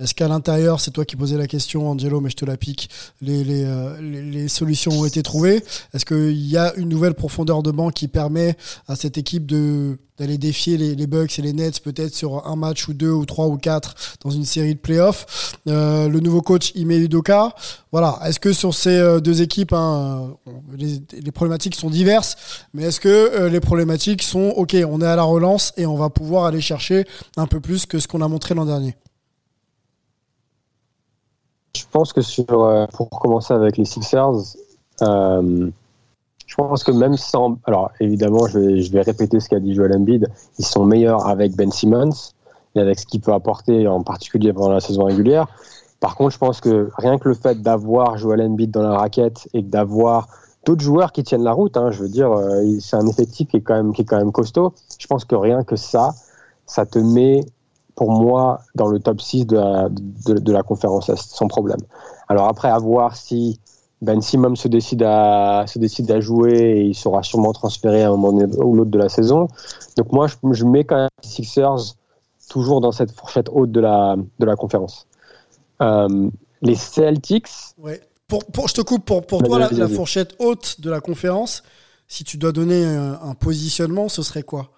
est-ce qu'à l'intérieur, c'est toi qui posais la question, Angelo, mais je te la pique, euh, les, solutions ont été trouvées. Est-ce qu'il y a une nouvelle profondeur de banc qui permet à cette équipe de d'aller défier les, les Bucks et les Nets peut-être sur un match ou deux ou trois ou quatre dans une série de playoffs? Euh, Le nouveau coach Ime Udoka, voilà. Est-ce que sur ces euh, deux équipes, hein, euh, les, problématiques sont diverses, mais est-ce que les problématiques sont ok, on est à la relance et on va pouvoir aller chercher un peu plus que ce qu'on a montré l'an dernier? Je pense que sur, euh, pour commencer avec les Sixers, euh, je pense que même sans. Alors évidemment, je vais, je vais répéter ce qu'a dit Joel Embiid. Ils sont meilleurs avec Ben Simmons et avec ce qu'il peut apporter, en particulier pendant la saison régulière. Par contre, je pense que rien que le fait d'avoir Joel Embiid dans la raquette et d'avoir d'autres joueurs qui tiennent la route, hein, je veux dire, euh, c'est un effectif qui est, quand même, qui est quand même costaud. Je pense que rien que ça, ça te met pour moi dans le top 6 de la, de, de la conférence, sans problème. Alors après, à voir si Ben Simmons se décide à, se décide à jouer et il sera sûrement transféré à un moment ou l'autre de la saison. Donc moi, je, je mets quand même les Sixers toujours dans cette fourchette haute de la, de la conférence. Euh, les Celtics, Ouais. Pour, pour, je te coupe, pour, pour toi, la, fourchette haute de la conférence, si tu dois donner un, un positionnement, ce serait quoi?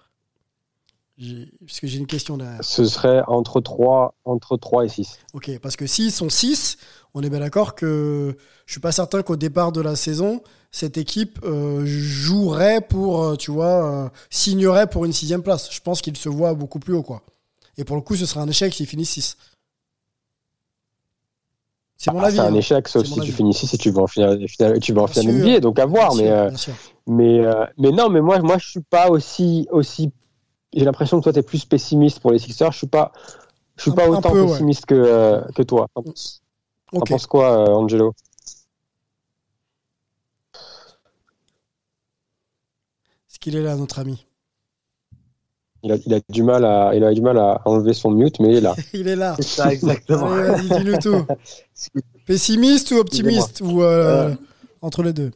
Parce que j'ai une question derrière. ce serait entre 3, entre 3 et 6. Ok, parce que s'ils sont 6, on est bien d'accord que je suis pas certain qu'au départ de la saison, cette équipe euh, jouerait pour, euh, tu vois, euh, signerait pour une sixième place. Je pense qu'ils se voient beaucoup plus haut, quoi. Et pour le coup, ce serait un échec s'ils finissent 6. C'est mon Ah, avis. c'est un hein. échec, sauf si tu finis ici, si tu vas en finale, tu vas en finale. NBA, donc à voir. Bien Mais, sûr, euh, mais non, mais moi, moi je suis pas aussi. aussi J'ai l'impression que toi, tu es plus pessimiste pour les Sixers. Je suis pas, je suis Un- pas autant peu, ouais. pessimiste que, euh, que toi. T'en penses t'en Ok. penses quoi, euh, Angelo? Est-ce qu'il est là, notre ami? Il a, il, a du mal à, il a du mal à enlever son mute, mais il est là. Il est là. C'est ça, exactement. Allez, vas-y, dis-nous tout. Pessimiste ou optimiste Ou euh, entre les deux?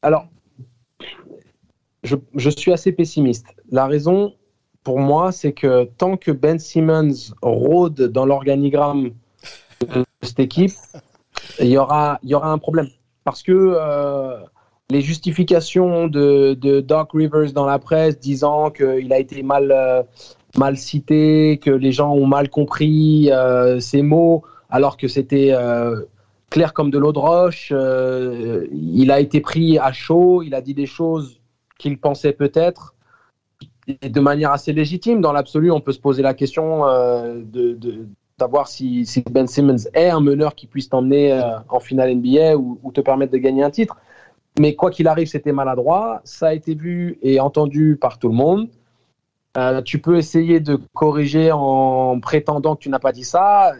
Alors, je, suis assez pessimiste. La raison, pour moi, c'est que tant que Ben Simmons rôde dans l'organigramme de cette équipe, il y aura, un problème. Parce que euh, les justifications de, Doc Rivers dans la presse disant qu'il a été mal, euh, mal cité, que les gens ont mal compris euh, ses mots, alors que c'était euh, clair comme de l'eau de roche. euh, il a été pris à chaud, il a dit des choses qu'il pensait peut-être, et de manière assez légitime. Dans l'absolu, on peut se poser la question euh, de, savoir si, Ben Simmons est un meneur qui puisse t'emmener euh, en finale NBA ou, ou te permettre de gagner un titre. Mais quoi qu'il arrive, c'était maladroit. Ça a été vu et entendu par tout le monde. Euh, tu peux essayer de corriger en prétendant que tu n'as pas dit ça.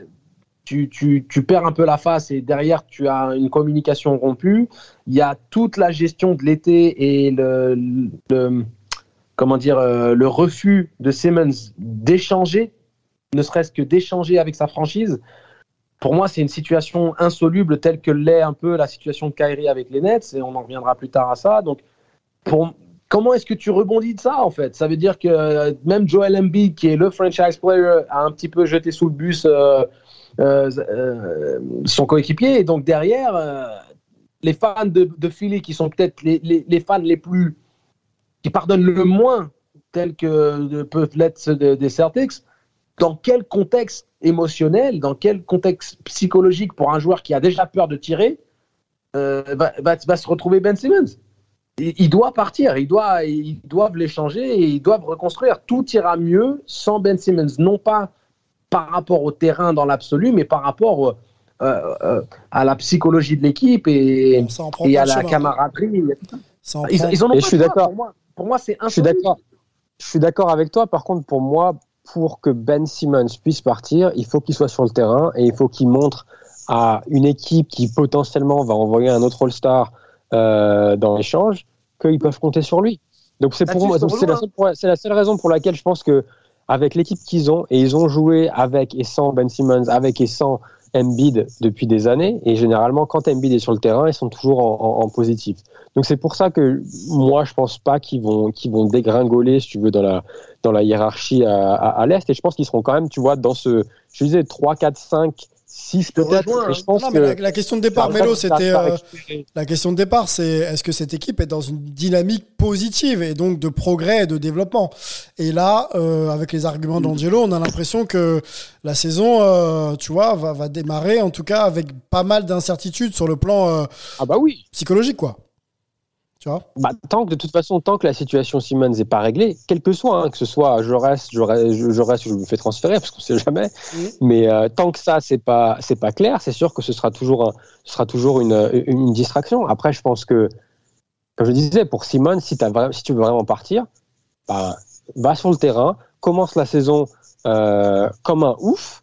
Tu, tu, tu, perds un peu la face et derrière, tu as une communication rompue. Il y a toute la gestion de l'été et le, comment dire, euh, le refus de Simmons d'échanger, ne serait-ce que d'échanger avec sa franchise. Pour moi, c'est une situation insoluble telle que l'est un peu la situation de Kyrie avec les Nets et on en reviendra plus tard à ça. Donc, pour, comment est-ce que tu rebondis de ça en fait? Ça veut dire que même Joel Embiid, qui est le franchise player, a un petit peu jeté sous le bus euh son coéquipier. Et donc derrière, euh, les fans de, Philly, qui sont peut-être les, les, fans les plus. qui pardonnent le moins, tels que peuvent l'être ceux des Celtics, dans quel contexte émotionnel, dans quel contexte psychologique pour un joueur qui a déjà peur de tirer, va, va, va se retrouver Ben Simmons? Il doit partir, il doit, ils doivent l'échanger et ils doivent reconstruire. Tout ira mieux sans Ben Simmons, non pas par rapport au terrain dans l'absolu, mais par rapport euh, euh, à la psychologie de l'équipe et, et à la camaraderie. Ils, ils, en ont et je suis d'accord. Pour moi, pour moi c'est Je suis d'accord. Je suis d'accord avec toi. Par contre, pour moi, pour que Ben Simmons puisse partir, il faut qu'il soit sur le terrain et il faut qu'il montre à une équipe qui potentiellement va envoyer un autre All-Star euh, dans l'échange qu'ils peuvent compter sur lui. Donc c'est pour moi, c'est la, la, seule raison pour laquelle je pense que avec l'équipe qu'ils ont et ils ont joué avec et sans Ben Simmons, avec et sans Embiid depuis des années et généralement quand Embiid est sur le terrain, ils sont toujours en, positif. Donc c'est pour ça que moi je pense pas qu'ils vont qu'ils vont dégringoler si tu veux dans la dans la hiérarchie à, à l'est et je pense qu'ils seront quand même tu vois dans ce je disais 3 4 5 6 peut-être. Je hein. pense non, que la, la, question de départ, Mélo, c'était euh, la question de départ, c'est est-ce que cette équipe est dans une dynamique positive et donc de progrès et de développement? Et là, euh, avec les arguments d'Angelo, on a l'impression que la saison, euh, tu vois, va, va, démarrer en tout cas avec pas mal d'incertitudes sur le plan euh, ah bah oui. psychologique, quoi. Tu vois bah, tant que de toute façon, tant que la situation Simmons n'est pas réglée, quel que soit, hein, que ce soit je reste, je reste, je, reste, je me fais transférer parce qu'on sait jamais. Mmh. Mais euh, tant que ça c'est pas c'est pas clair, c'est sûr que ce sera toujours un, ce sera toujours une, une, une, distraction. Après, je pense que comme je disais pour Simmons, si, as, si tu veux vraiment partir, bah, va sur le terrain, commence la saison euh, comme un ouf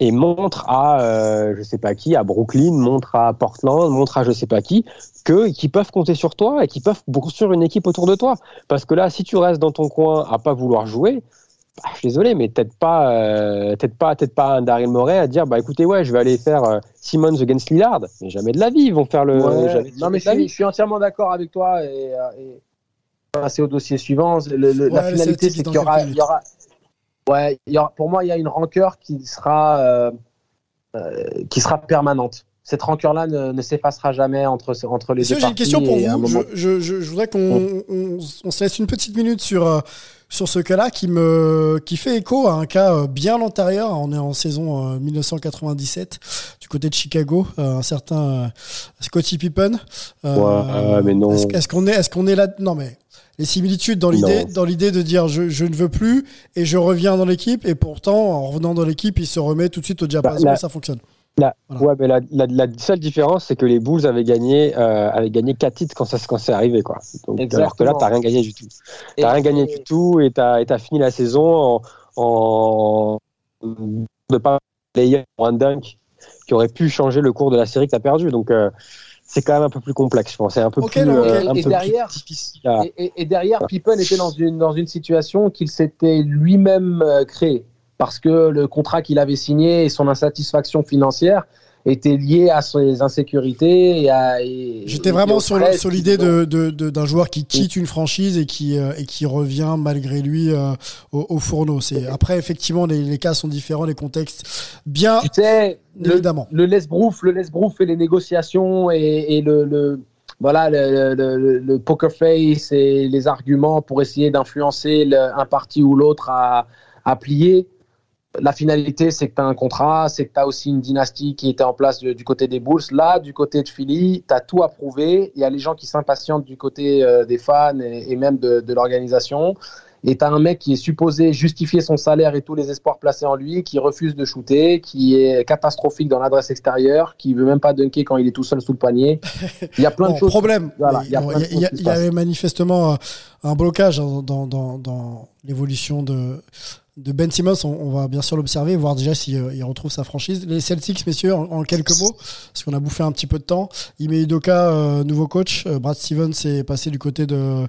et montre à euh, je sais pas qui, à Brooklyn, montre à Portland, montre à je sais pas qui, que qu'ils peuvent compter sur toi et qu'ils peuvent construire une équipe autour de toi. Parce que là, si tu restes dans ton coin à pas vouloir jouer, bah, je suis désolé, mais peut-être pas, euh, peut-être pas, peut-être pas un Daryl Morey à dire bah écoutez ouais, je vais aller faire euh, Simmons against Lillard, mais jamais de la vie ils vont faire le. Ouais, non mais je suis, je suis, entièrement d'accord avec toi et, et passer au dossier suivant. Le, le, ouais, la finalité c'est qu'il y aura, il y aura Ouais, y pour moi, il y a une rancœur qui sera, euh, euh, qui sera permanente. Cette rancœur-là ne, ne s'effacera jamais entre, entre les Monsieur, deux J'ai une question pour vous. Moment... Je, je, je, voudrais qu'on on, on, se laisse une petite minute sur, euh, sur ce cas-là qui, me, qui fait écho à un cas bien antérieur. On est en saison euh, 1997 du côté de Chicago. Un certain Scottie Pippen. ouais, mais non. Est-ce est qu'on est, est, qu'on est là? Non, mais les similitudes dans l'idée dans l'idée de dire je, je, ne veux plus et je reviens dans l'équipe et pourtant en revenant dans l'équipe il se remet tout de suite au diapason bah, et ça fonctionne. La, voilà. ouais, mais la, la, la, seule différence c'est que les Bulls avaient gagné euh, avaient gagné quatre titres quand ça quand c'est arrivé quoi. Donc, alors que là t'as rien gagné du tout. T'as rien gagné du tout et t'as as fini la saison en, en de pas player un dunk qui aurait pu changer le cours de la série que t'as perdu donc euh, c'est quand même un peu plus complexe, je pense. C'est un peu okay, plus, okay. euh, un et, peu derrière, plus difficile à... et, et, et, derrière, Pippen était dans une, dans une situation qu'il s'était lui-même euh, créée. Parce que le contrat qu'il avait signé et son insatisfaction financière était lié à ses insécurités et à. J'étais vraiment sur, sur l'idée de, de, de, d'un joueur qui quitte une franchise et qui, euh, et qui revient malgré lui euh, au, au, fourneau. C'est, après, effectivement, les, les, cas sont différents, les contextes bien. Tu sais, évidemment. Le, le lesbrouf, le lesbrouf et les négociations et, et le, le voilà le, le, le, poker face et les arguments pour essayer d'influencer un parti ou l'autre à, à plier la finalité, c'est que tu as un contrat, c'est que tu as aussi une dynastie qui était en place du, du, côté des Bulls. Là, du côté de Philly, tu as tout approuvé. Il y a les gens qui s'impatientent du côté euh, des fans et, et même de, de l'organisation. et t'as un mec qui est supposé justifier son salaire et tous les espoirs placés en lui, qui refuse de shooter, qui est catastrophique dans l'adresse extérieure, qui veut même pas dunker quand il est tout seul sous le panier. Il y a plein Bon, de choses. problème. Voilà, il y a bon, y se y avait manifestement euh, un blocage dans, dans, dans l'évolution de, de Ben Simmons. On, va bien sûr l'observer, voir déjà s'il il retrouve sa franchise. Les Celtics, messieurs, en, quelques mots, parce qu'on a bouffé un petit peu de temps. Ime Udoka, euh, nouveau coach. Euh, Brad Stevens est passé du côté de,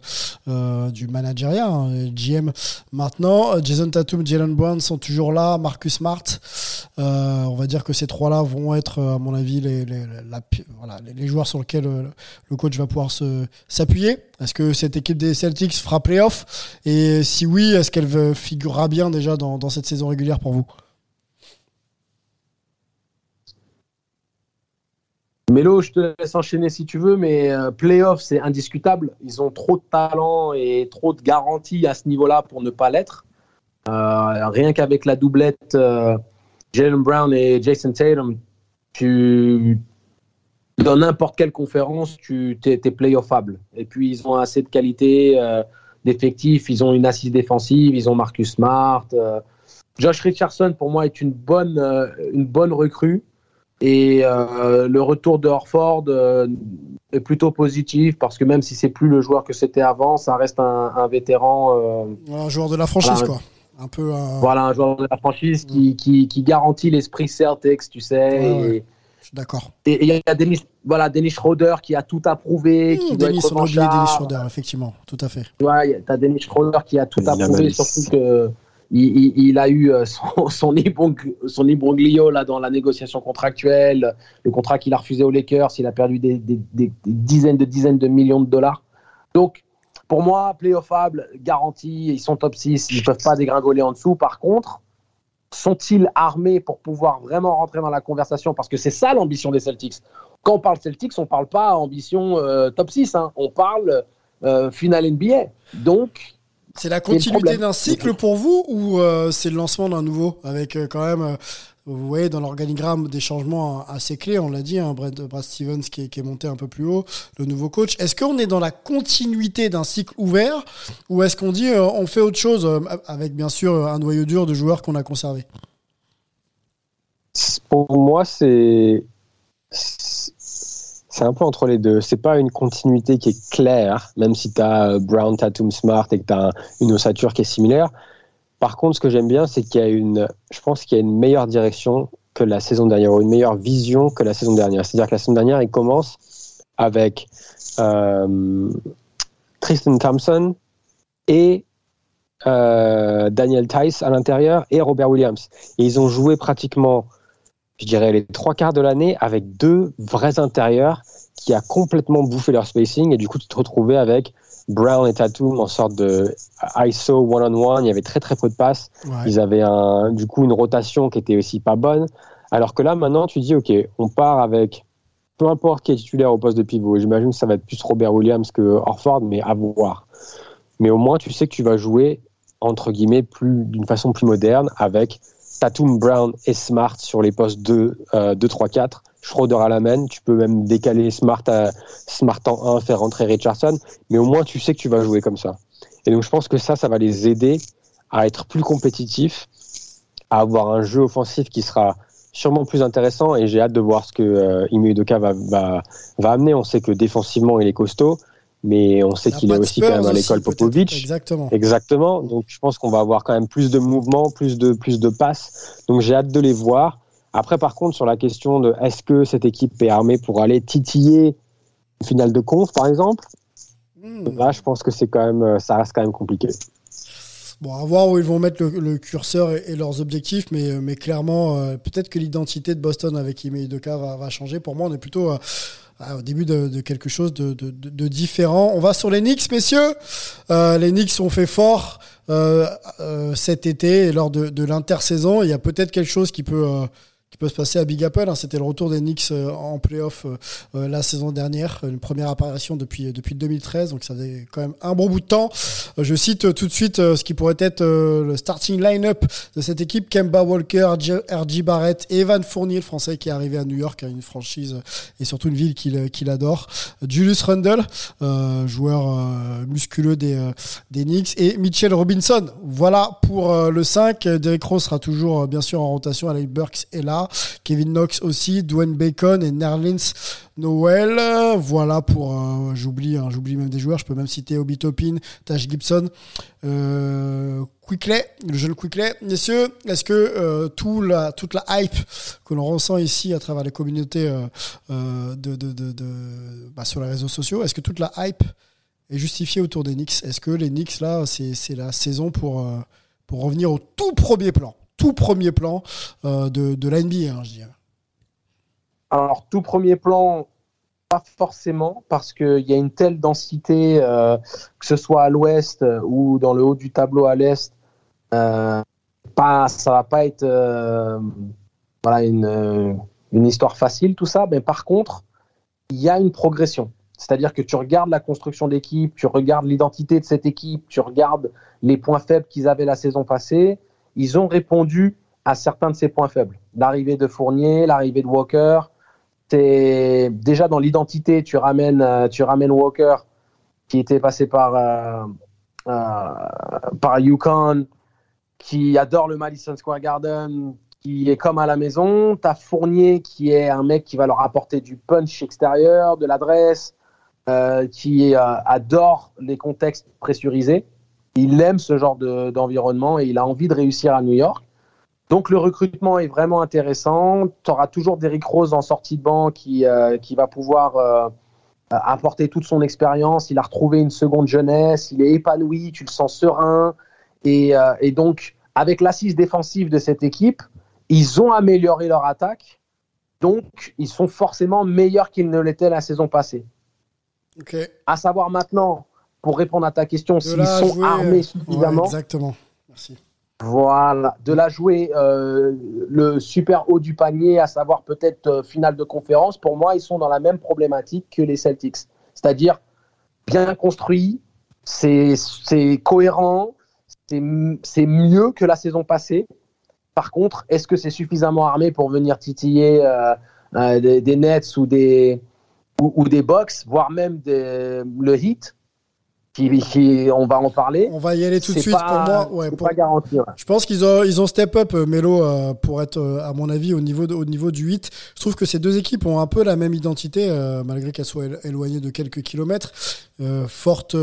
euh, du manageria, hein, GM maintenant. Euh, Jason Tatum, Jalen Brown sont toujours là. Marcus Smart. Euh, on va dire que ces trois-là vont être, euh, à mon avis, les, les, voilà, les- joueurs sur lesquels euh, le coach va pouvoir s'appuyer. Est-ce que cette équipe des Celtics fera playoff? Et si oui, est-ce qu'elle figurera bien déjà dans, dans cette saison régulière pour vous? Mélo, je te laisse enchaîner si tu veux, mais euh, playoff, c'est indiscutable. Ils ont trop de talent et trop de garanties à ce niveau-là pour ne pas l'être. Euh, rien qu'avec la doublette euh, Jalen Brown et Jason Tatum, tu, dans n'importe quelle conférence, tu t'es, t'es playoffable. Et puis, ils ont assez de qualité euh, d'effectifs, ils ont une assise défensive, ils ont Marcus Smart. euh. Josh Richardson, pour moi, est une bonne, euh, une bonne recrue. Et euh, le retour de Horford est plutôt positif parce que même si c'est plus le joueur que c'était avant, ça reste un, un vétéran, Un joueur de la franchise, Voilà. quoi. Un peu voilà, un joueur de la franchise qui, qui, qui garantit l'esprit Celtics, tu sais. Ouais, ouais. Et- Je suis d'accord. Et il y a Dennis, voilà, Dennis Schroeder qui a tout approuvé, qui Mmh, doit être oublié revanchard. Dennis Schroeder, effectivement. Tout à fait. Tu vois, tu as Dennis Schroeder qui a tout Il approuvé, surtout que il, il- il a eu euh, son, son, son imbroglio là, dans la négociation contractuelle, le contrat qu'il a refusé aux Lakers, il a perdu des, des- des- des dizaines de dizaines de millions de dollars. Donc, pour moi, playoffable, garanti, ils sont top 6, ils ne peuvent pas dégringoler en dessous. Par contre, sont-ils armés pour pouvoir vraiment rentrer dans la conversation? Parce que c'est ça l'ambition des Celtics. Quand on parle Celtics, on ne parle pas ambition euh, top 6, hein. on parle euh, finale NBA. Donc, C'est la continuité d'un cycle pour vous ou euh, c'est le lancement d'un nouveau avec quand même, vous voyez dans l'organigramme des changements euh, assez clés, on l'a dit, hein, Brad, Stevens qui est, monté un peu plus haut, le nouveau coach. Est-ce qu'on est dans la continuité d'un cycle ouvert ou est-ce qu'on dit euh, on fait autre chose euh, avec bien sûr un noyau dur de joueurs qu'on a conservé Pour moi, c'est c'est un peu entre les deux. C'est pas une continuité qui est claire, même si tu as Brown, Tatum, Smart et que tu as une ossature qui est similaire. Par contre, ce que j'aime bien, c'est qu'il y a une, je pense qu'il y a une meilleure direction que la saison dernière, ou une meilleure vision que la saison dernière. C'est-à-dire que la saison dernière, il commence avec euh, Tristan Thompson et euh, Daniel Tice à l'intérieur et Robert Williams. Et ils ont joué pratiquement, je dirais, les trois quarts de l'année avec deux vrais intérieurs qui a complètement bouffé leur spacing. Et du coup, tu te retrouvais avec Brown et Tatum en sorte de ISO one-on-one. Il y avait très très peu de passes. Ouais. Ils avaient un, du coup une rotation qui était aussi pas bonne. Alors que là, maintenant, tu dis, OK, on part avec peu importe qui est titulaire au poste de pivot. J'imagine que ça va être plus Robert Williams que Orford, mais à voir. Mais au moins, tu sais que tu vas jouer, entre guillemets, plus d'une façon plus moderne avec Tatum, Brown et Smart sur les postes 2, euh, 2 3, 4. Schroeder à la main. Tu peux même décaler Smart, à, Smart en 1, faire rentrer Richardson. Mais au moins, tu sais que tu vas jouer comme ça. Et donc, je pense que ça, ça va les aider à être plus compétitifs, à avoir un jeu offensif qui sera sûrement plus intéressant. Et j'ai hâte de voir ce que euh, Ime Udoka va, va, va amener. On sait que défensivement, il est costaud, mais on sait qu'il est aussi quand même à l'école. Popovic. Exactement. Exactement. Donc je pense qu'on va avoir quand même plus de mouvements, plus de plus de passes. Donc j'ai hâte de les voir. Après par contre sur la question de est-ce que cette équipe est armée pour aller titiller une finale de conf par exemple, Hmm. là je pense que c'est quand même euh, ça reste quand même compliqué. Bon, à voir où ils vont mettre le, le curseur et, et leurs objectifs, mais, mais clairement, euh, peut-être que l'identité de Boston avec Ime Udoka va, va changer. Pour moi, on est plutôt euh, euh, au début de, de quelque chose de, de, différent. On va sur les Knicks, messieurs. Euh, les Knicks ont fait fort euh, euh, cet été et lors de, l'intersaison. Il y a peut-être quelque chose qui peut, euh, qui peut se passer à Big Apple. hein. C'était le retour des Knicks euh, en playoff euh, euh, la saison dernière, une première apparition depuis, depuis 2013, donc ça faisait quand même un bon bout de temps. Je cite tout de suite ce qui pourrait être le starting line-up de cette équipe Kemba Walker, RJ Barrett et Evan Fournier, le français qui est arrivé à New York, hein, une franchise et surtout une ville qu'il adore. Julius Randle, euh, joueur musculeux des, des Knicks, et Mitchell Robinson. Voilà pour le 5. Derrick Rose sera toujours bien sûr en rotation. Alec Burks est là. Kevin Knox aussi. Dwayne Bacon et Nerlins Noel. Voilà pour. euh, j'oublie, hein, j'oublie même des joueurs. Je peux même citer Obi Toppin, Tash Gibson, euh, le jeune Quickley. Messieurs, est-ce que euh, toute la hype que l'on ressent ici à travers les communautés euh, bah, sur les réseaux sociaux, est-ce que toute la hype est justifiée autour des Knicks? Est-ce que les Knicks, là, c'est la saison pour revenir au tout premier plan? Tout premier plan euh, de, de la NBA, hein, je dirais. Alors, tout premier plan, pas forcément, parce qu'il y a une telle densité, euh, que ce soit à l'ouest euh, ou dans le haut du tableau à l'est, euh, pas, ça va pas être voilà, une, une histoire facile, tout ça. Mais par contre, il y a une progression. C'est-à-dire que tu regardes la construction d'équipe, tu regardes l'identité de cette équipe, tu regardes les points faibles qu'ils avaient la saison passée. Ils ont répondu à certains de ces points faibles. L'arrivée de Fournier, l'arrivée de Walker, t'es déjà dans l'identité, tu ramènes, euh, tu ramènes Walker qui était passé par euh, euh, par Yukon, qui adore le Madison Square Garden, qui est comme à la maison. T'as Fournier qui est un mec qui va leur apporter du punch extérieur, de l'adresse, euh, qui adore les contextes pressurisés. Il aime ce genre de- d'environnement et il a envie de réussir à New York. Donc le recrutement est vraiment intéressant. Tu auras toujours Derrick Rose en sortie de banc qui, euh, qui va pouvoir euh, apporter toute son expérience. Il a retrouvé une seconde jeunesse, il est épanoui, tu le sens serein. Et, euh, et donc, avec l'assise défensive de cette équipe, ils ont amélioré leur attaque. Donc, ils sont forcément meilleurs qu'ils ne l'étaient la saison passée. Ok. À savoir maintenant, pour répondre à ta question, s'ils sont jouer, armés suffisamment. ouais, exactement. Merci. Voilà, de la jouer euh, le super haut du panier, à savoir peut-être euh, finale de conférence, pour moi, ils sont dans la même problématique que les Celtics. C'est-à-dire bien construit, c'est cohérent, c'est mieux que la saison passée. Par contre, est-ce que c'est suffisamment armé pour venir titiller euh, euh, des, des Nets ou des, ou, ou des Bucks, voire même des- le Heat? Qui- on va en parler. On va y aller tout de suite pas- pour moi. Ouais, c'est pour- pas garanti. ouais. Je pense qu'ils ont, ils ont step up, euh, Melo, euh, pour être, euh, à mon avis, au niveau, de- au niveau du 8. Je trouve que ces deux équipes ont un peu la même identité, euh, malgré qu'elles soient élo- éloignées de quelques kilomètres. Forte,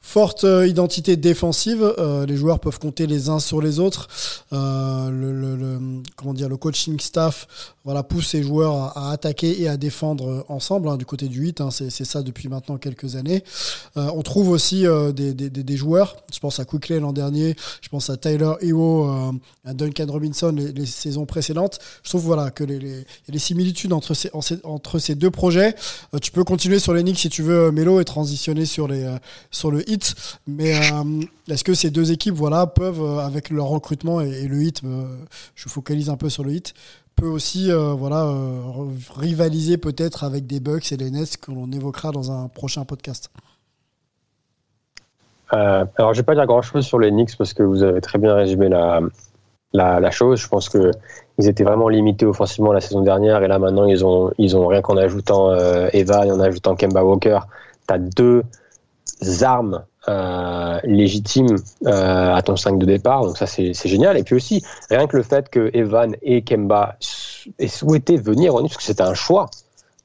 forte identité défensive. les joueurs peuvent compter les uns sur les autres. Le, le- le- comment dire, le coaching staff voilà, pousse ses joueurs à, attaquer et à défendre euh, ensemble hein, du côté du 8. hein, c'est, ça depuis maintenant quelques années. Euh, on trouve aussi euh, des, des, joueurs. Je pense à Quickley l'an dernier. Je pense à Tyler Hero, euh, à Duncan Robinson les, saisons précédentes. Je trouve voilà que les, les, similitudes entre ces, en ces- entre ces deux projets. Tu peux continuer sur les Knicks si tu veux, Melo, et transitionner sur les sur le hit. Mais est-ce que ces deux équipes, voilà, peuvent avec leur recrutement et, le hit, je focalise un peu sur le hit, peut aussi euh, voilà euh, rivaliser peut-être avec des Bucks et les Nets que l'on évoquera dans un prochain podcast. Euh, alors, je vais pas dire grand-chose sur les Knicks parce que vous avez très bien résumé la, la, chose. Je pense que ils étaient vraiment limités offensivement la saison dernière et là maintenant ils ont ils ont rien qu'en ajoutant Eva et en ajoutant Kemba Walker, tu as deux armes euh, légitimes euh, à ton 5 de départ. Donc ça c'est génial. Et puis aussi rien que le fait que Evan et Kemba aient souhaité venir Knicks parce que c'était un choix.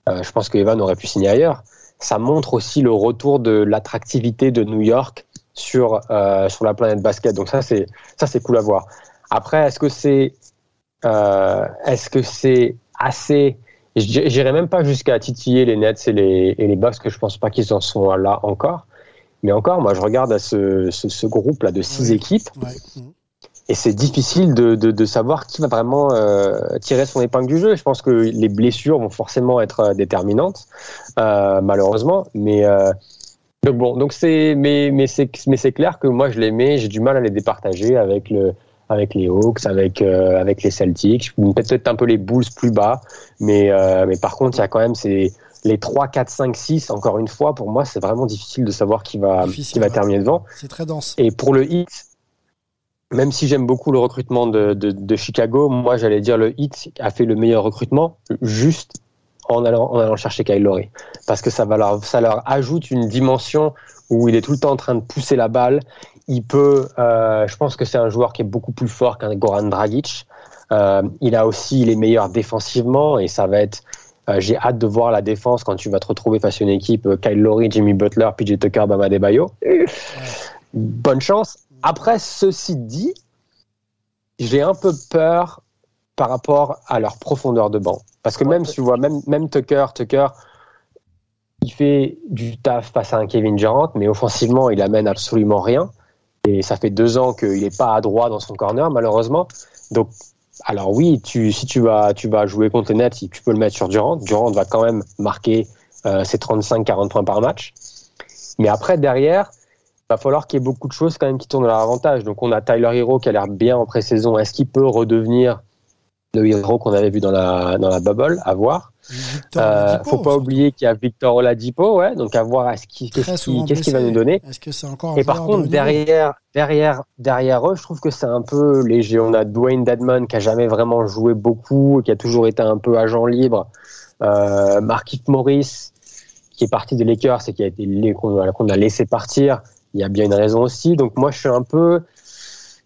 Euh, je pense que Evan aurait pu signer ailleurs. Ça montre aussi le retour de l'attractivité de New York sur sur la planète basket. Donc ça c'est cool à voir. Après est-ce que c'est est-ce que assez J'irai même pas jusqu'à titiller les Nets et les et les Bucks que je pense pas qu'ils en sont là encore. Mais encore, moi je regarde à ce, ce, ce groupe là de six équipes Ouais. et c'est difficile de, de, de savoir qui va vraiment euh, tirer son épingle du jeu. Je pense que les blessures vont forcément être euh, déterminantes, euh, malheureusement. Mais euh, donc bon, donc c'est mais mais c'est mais c'est clair que moi je les mets, j'ai du mal à les départager avec le avec les Hawks, avec avec les Celtics, peut-être un peu les Bulls plus bas, mais mais par contre il y a quand même ces les 3, 4, 5, 6, encore une fois, pour moi, c'est vraiment difficile de savoir qui va, Difficile, qui va ouais. terminer devant. C'est très dense. Et pour le Heat, même si j'aime beaucoup le recrutement de, de, de Chicago, moi j'allais dire le Heat a fait le meilleur recrutement juste en allant, en allant chercher Kyle Lowry. Parce que ça, va leur, ça leur ajoute une dimension où il est tout le temps en train de pousser la balle. Il peut, euh, je pense que c'est un joueur qui est beaucoup plus fort qu'un Goran Dragic. Euh, il a aussi, il est meilleur défensivement et ça va être. Euh, J'ai hâte de voir la défense quand tu vas te retrouver face à une équipe euh, Kyle Lowry, Jimmy Butler, PJ Tucker, Bama Debayo. Bonne chance. Après, ceci dit, j'ai un peu peur par rapport à leur profondeur de banc. Parce que même, tu vois, même, même Tucker, Tucker, il fait du taf face à un Kevin Durant, mais offensivement, il amène absolument rien. Et ça fait deux ans qu'il n'est pas à droit dans son corner, malheureusement. Donc, alors oui, si tu vas, jouer contre les Nets, tu peux le mettre sur Durant. Durant va quand même marquer euh, ses 35-40 points par match. Mais après, derrière, va falloir qu'il y ait beaucoup de choses quand même qui tournent à leur avantage. Donc on a Tyler Hero qui a l'air bien en pré-saison. Est-ce qu'il peut redevenir le Hero qu'on avait vu dans la, dans la bubble À voir. Victor Euh, faut pas oublier qu'il y a Victor Oladipo, ouais, donc à voir Très qu'est-ce qu'il va nous donner. Que encore Et par de contre, derrière, derrière, derrière eux, je trouve que c'est un peu léger. On a Dwayne Dedman qui a jamais vraiment joué beaucoup, qui a toujours été un peu agent libre. Euh, Markif Morris, qui est parti des Lakers et qui a été qu'on a laissé partir. Il y a bien une raison aussi. Donc moi, je suis un peu,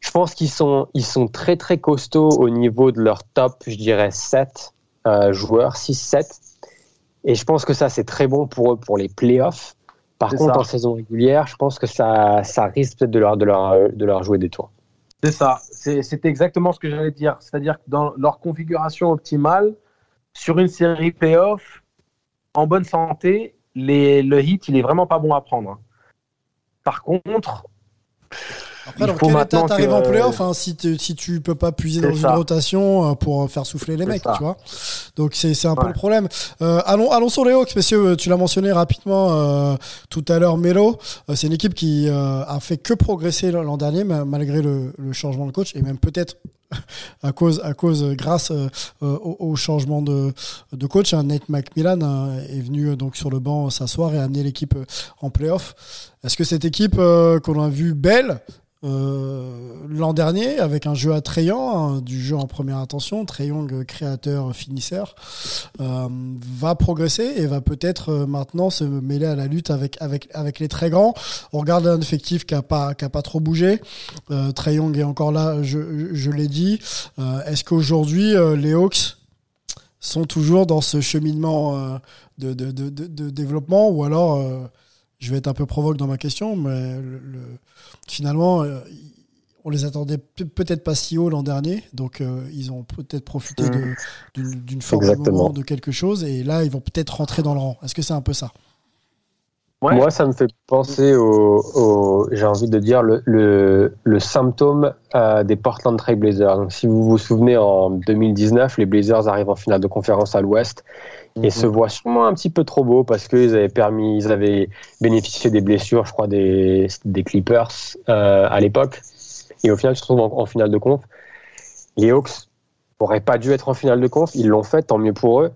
je pense qu'ils sont, ils sont très très costauds au niveau de leur top, je dirais 7 euh, joueurs, 6-7. Et je pense que ça, c'est très bon pour eux pour les playoffs. Par contre, ça. en saison régulière, je pense que ça, ça risque peut-être de leur, de, leur, de leur jouer des tours. C'est ça. C'est- exactement ce que j'allais dire. C'est-à-dire que dans leur configuration optimale, sur une série playoff, en bonne santé, les, le hit, il est vraiment pas bon à prendre. Par contre, Après, il dans faut quel état maintenant t'arrives que- en playoff hein, si, tu- si tu peux pas puiser dans une rotation euh, pour faire souffler les mecs, ça. tu vois Donc c'est un peu le problème. Euh, allons, allons sur les Hawks, messieurs. Tu l'as mentionné rapidement euh, tout à l'heure, Melo. Euh, c'est une équipe qui euh, a fait que progresser l'an dernier, ma- malgré le, le changement de coach et même peut-être à cause, à cause, euh, grâce euh, euh, au, changement de, de coach. hein. Nate McMillan est venu donc sur le banc s'asseoir et amener l'équipe en playoff. Est-ce que cette équipe qu'on a vue belle l'an dernier avec un jeu attrayant, hein, du jeu en première intention, euh, créateur, finisseur, va progresser et va peut-être maintenant se mêler à la lutte avec, avec, avec les très grands? On regarde un effectif qui a pas, qui a pas trop bougé. Trey Young est encore là, je, je l'ai dit. Euh, Est-ce qu'aujourd'hui, euh, les Hawks sont toujours dans ce cheminement euh, de, de, de, de- de développement ou alors je vais être un peu provoque dans ma question, mais le, le- finalement, on les attendait pe- peut-être pas si haut l'an dernier, donc euh, ils ont peut-être profité de- d'une forme de quelque chose, et là, ils vont peut-être rentrer dans le rang. Est-ce que c'est un peu ça? Ouais. Moi, ça me fait penser au, au- j'ai envie de dire, le, le, le symptôme euh, des Portland Trail Blazers. Donc, si vous vous souvenez, en 2019, les Blazers arrivent en finale de conférence à l'Ouest et se voient sûrement un petit peu trop beaux parce qu'ils avaient permis, ils avaient bénéficié des blessures, je crois, des, des Clippers euh, à l'époque. Et au final, ils se retrouvent en, en finale de conf. Les Hawks n'auraient pas dû être en finale de conf, ils l'ont fait, tant mieux pour eux.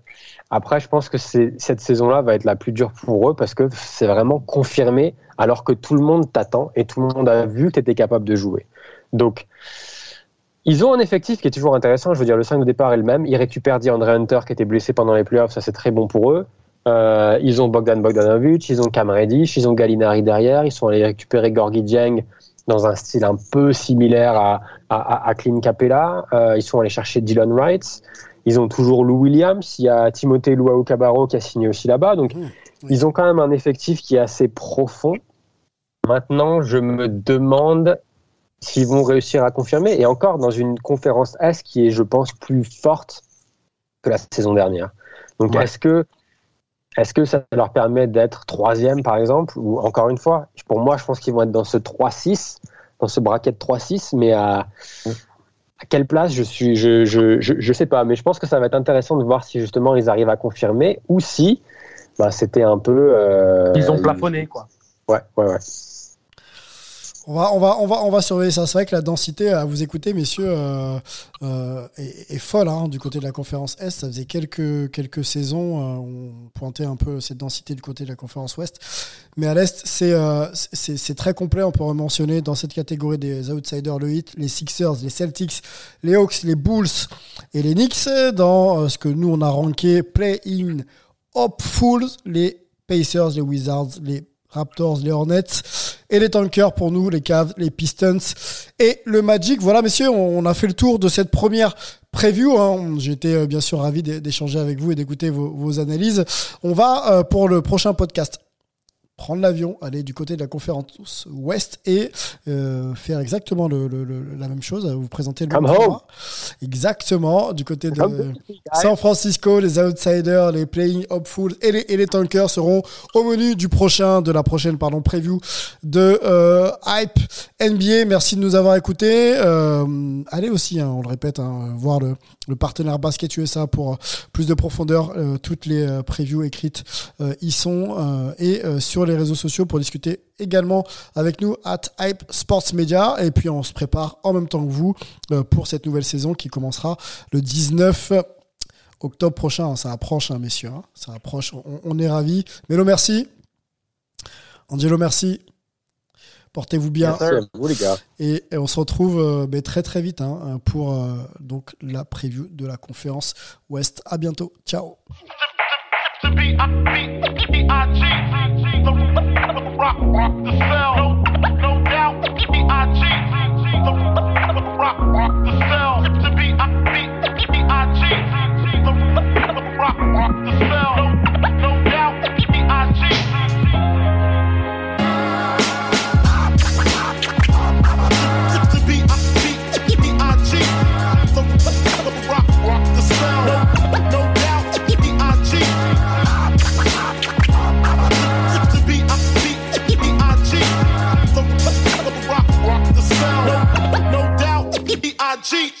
Après, je pense que cette saison-là va être la plus dure pour eux parce que c'est vraiment confirmé alors que tout le monde t'attend et tout le monde a vu que tu étais capable de jouer. Donc, ils ont un effectif qui est toujours intéressant. Je veux dire, le 5 de départ est le même. Ils récupèrent DeAndre Hunter qui était blessé pendant les playoffs. Ça, c'est très bon pour eux. Euh, ils ont Bogdan Bogdanovic, ils ont Cam Reddish, ils ont Gallinari derrière. Ils sont allés récupérer Gorgie Dieng dans un style un peu similaire à, à, à- Clint Capella. Euh, ils sont allés chercher Dylan Wright. Ils ont toujours Lou Williams. Il y a Timothée Luau Cabarro qui a signé aussi là-bas. Donc, Mmh, ils ont quand même un effectif qui est assez profond. Maintenant, je me demande s'ils vont réussir à confirmer. Et encore dans une conférence S qui est, je pense, plus forte que la saison dernière. Donc, Ouais. est-ce que, est-ce que ça leur permet d'être troisième, par exemple Ou encore une fois, pour moi, je pense qu'ils vont être dans ce 3-6, dans ce bracket 3-6, mais à, à quelle place je suis, je, je, je, je sais pas. Mais je pense que ça va être intéressant de voir si justement ils arrivent à confirmer ou si bah, c'était un peu. euh, ils ont plafonné, quoi. Ouais, ouais, ouais. On va, on va, on va, on va surveiller ça. C'est vrai que la densité à vous écouter, messieurs, euh, euh, est, est folle hein, du côté de la conférence Est. Ça faisait quelques, quelques saisons, euh, on pointait un peu cette densité du côté de la conférence Ouest. Mais à l'Est, c'est euh, c'est très complet. On peut mentionner dans cette catégorie des outsiders le Heat, les Sixers, les Celtics, les Hawks, les Bulls et les Knicks. Dans euh, ce que nous, on a ranké play-in hopefuls, les Pacers, les Wizards, les Raptors, les Hornets et les Tankers pour nous, les Cavs, les Pistons et le Magic. Voilà, messieurs, on a fait le tour de cette première preview. Hein. J'étais euh, bien sûr ravi d'é- d'échanger avec vous et d'écouter vos, vos analyses. On va euh, pour le prochain podcast prendre l'avion, aller du côté de la conférence Ouest et euh, faire exactement le, le- le- la même chose, vous présenter le Come même format. Exactement, du côté de San Francisco, les outsiders, les playing hopefuls et les, et les tankers seront au menu du prochain, de la prochaine pardon preview de euh, Hype NBA. Merci de nous avoir écoutés. Euh, allez aussi, hein, on le répète, hein, voir le, partenaire Basket USA pour plus de profondeur. Toutes les previews écrites y sont et euh, sur les réseaux sociaux pour discuter également avec nous at Hype Sports Media et puis on se prépare en même temps que vous euh, pour cette nouvelle saison qui commencera le 19 octobre prochain. Ça approche, hein, messieurs. hein. Ça approche. On, on est ravis. Mélo, merci. Angelo, merci. Portez-vous bien. Merci à vous, les gars. Et, et on se retrouve euh, ben, très très vite hein, pour euh, donc la preview de la conférence Ouest. À bientôt. Ciao. rock, rock the sound. I G.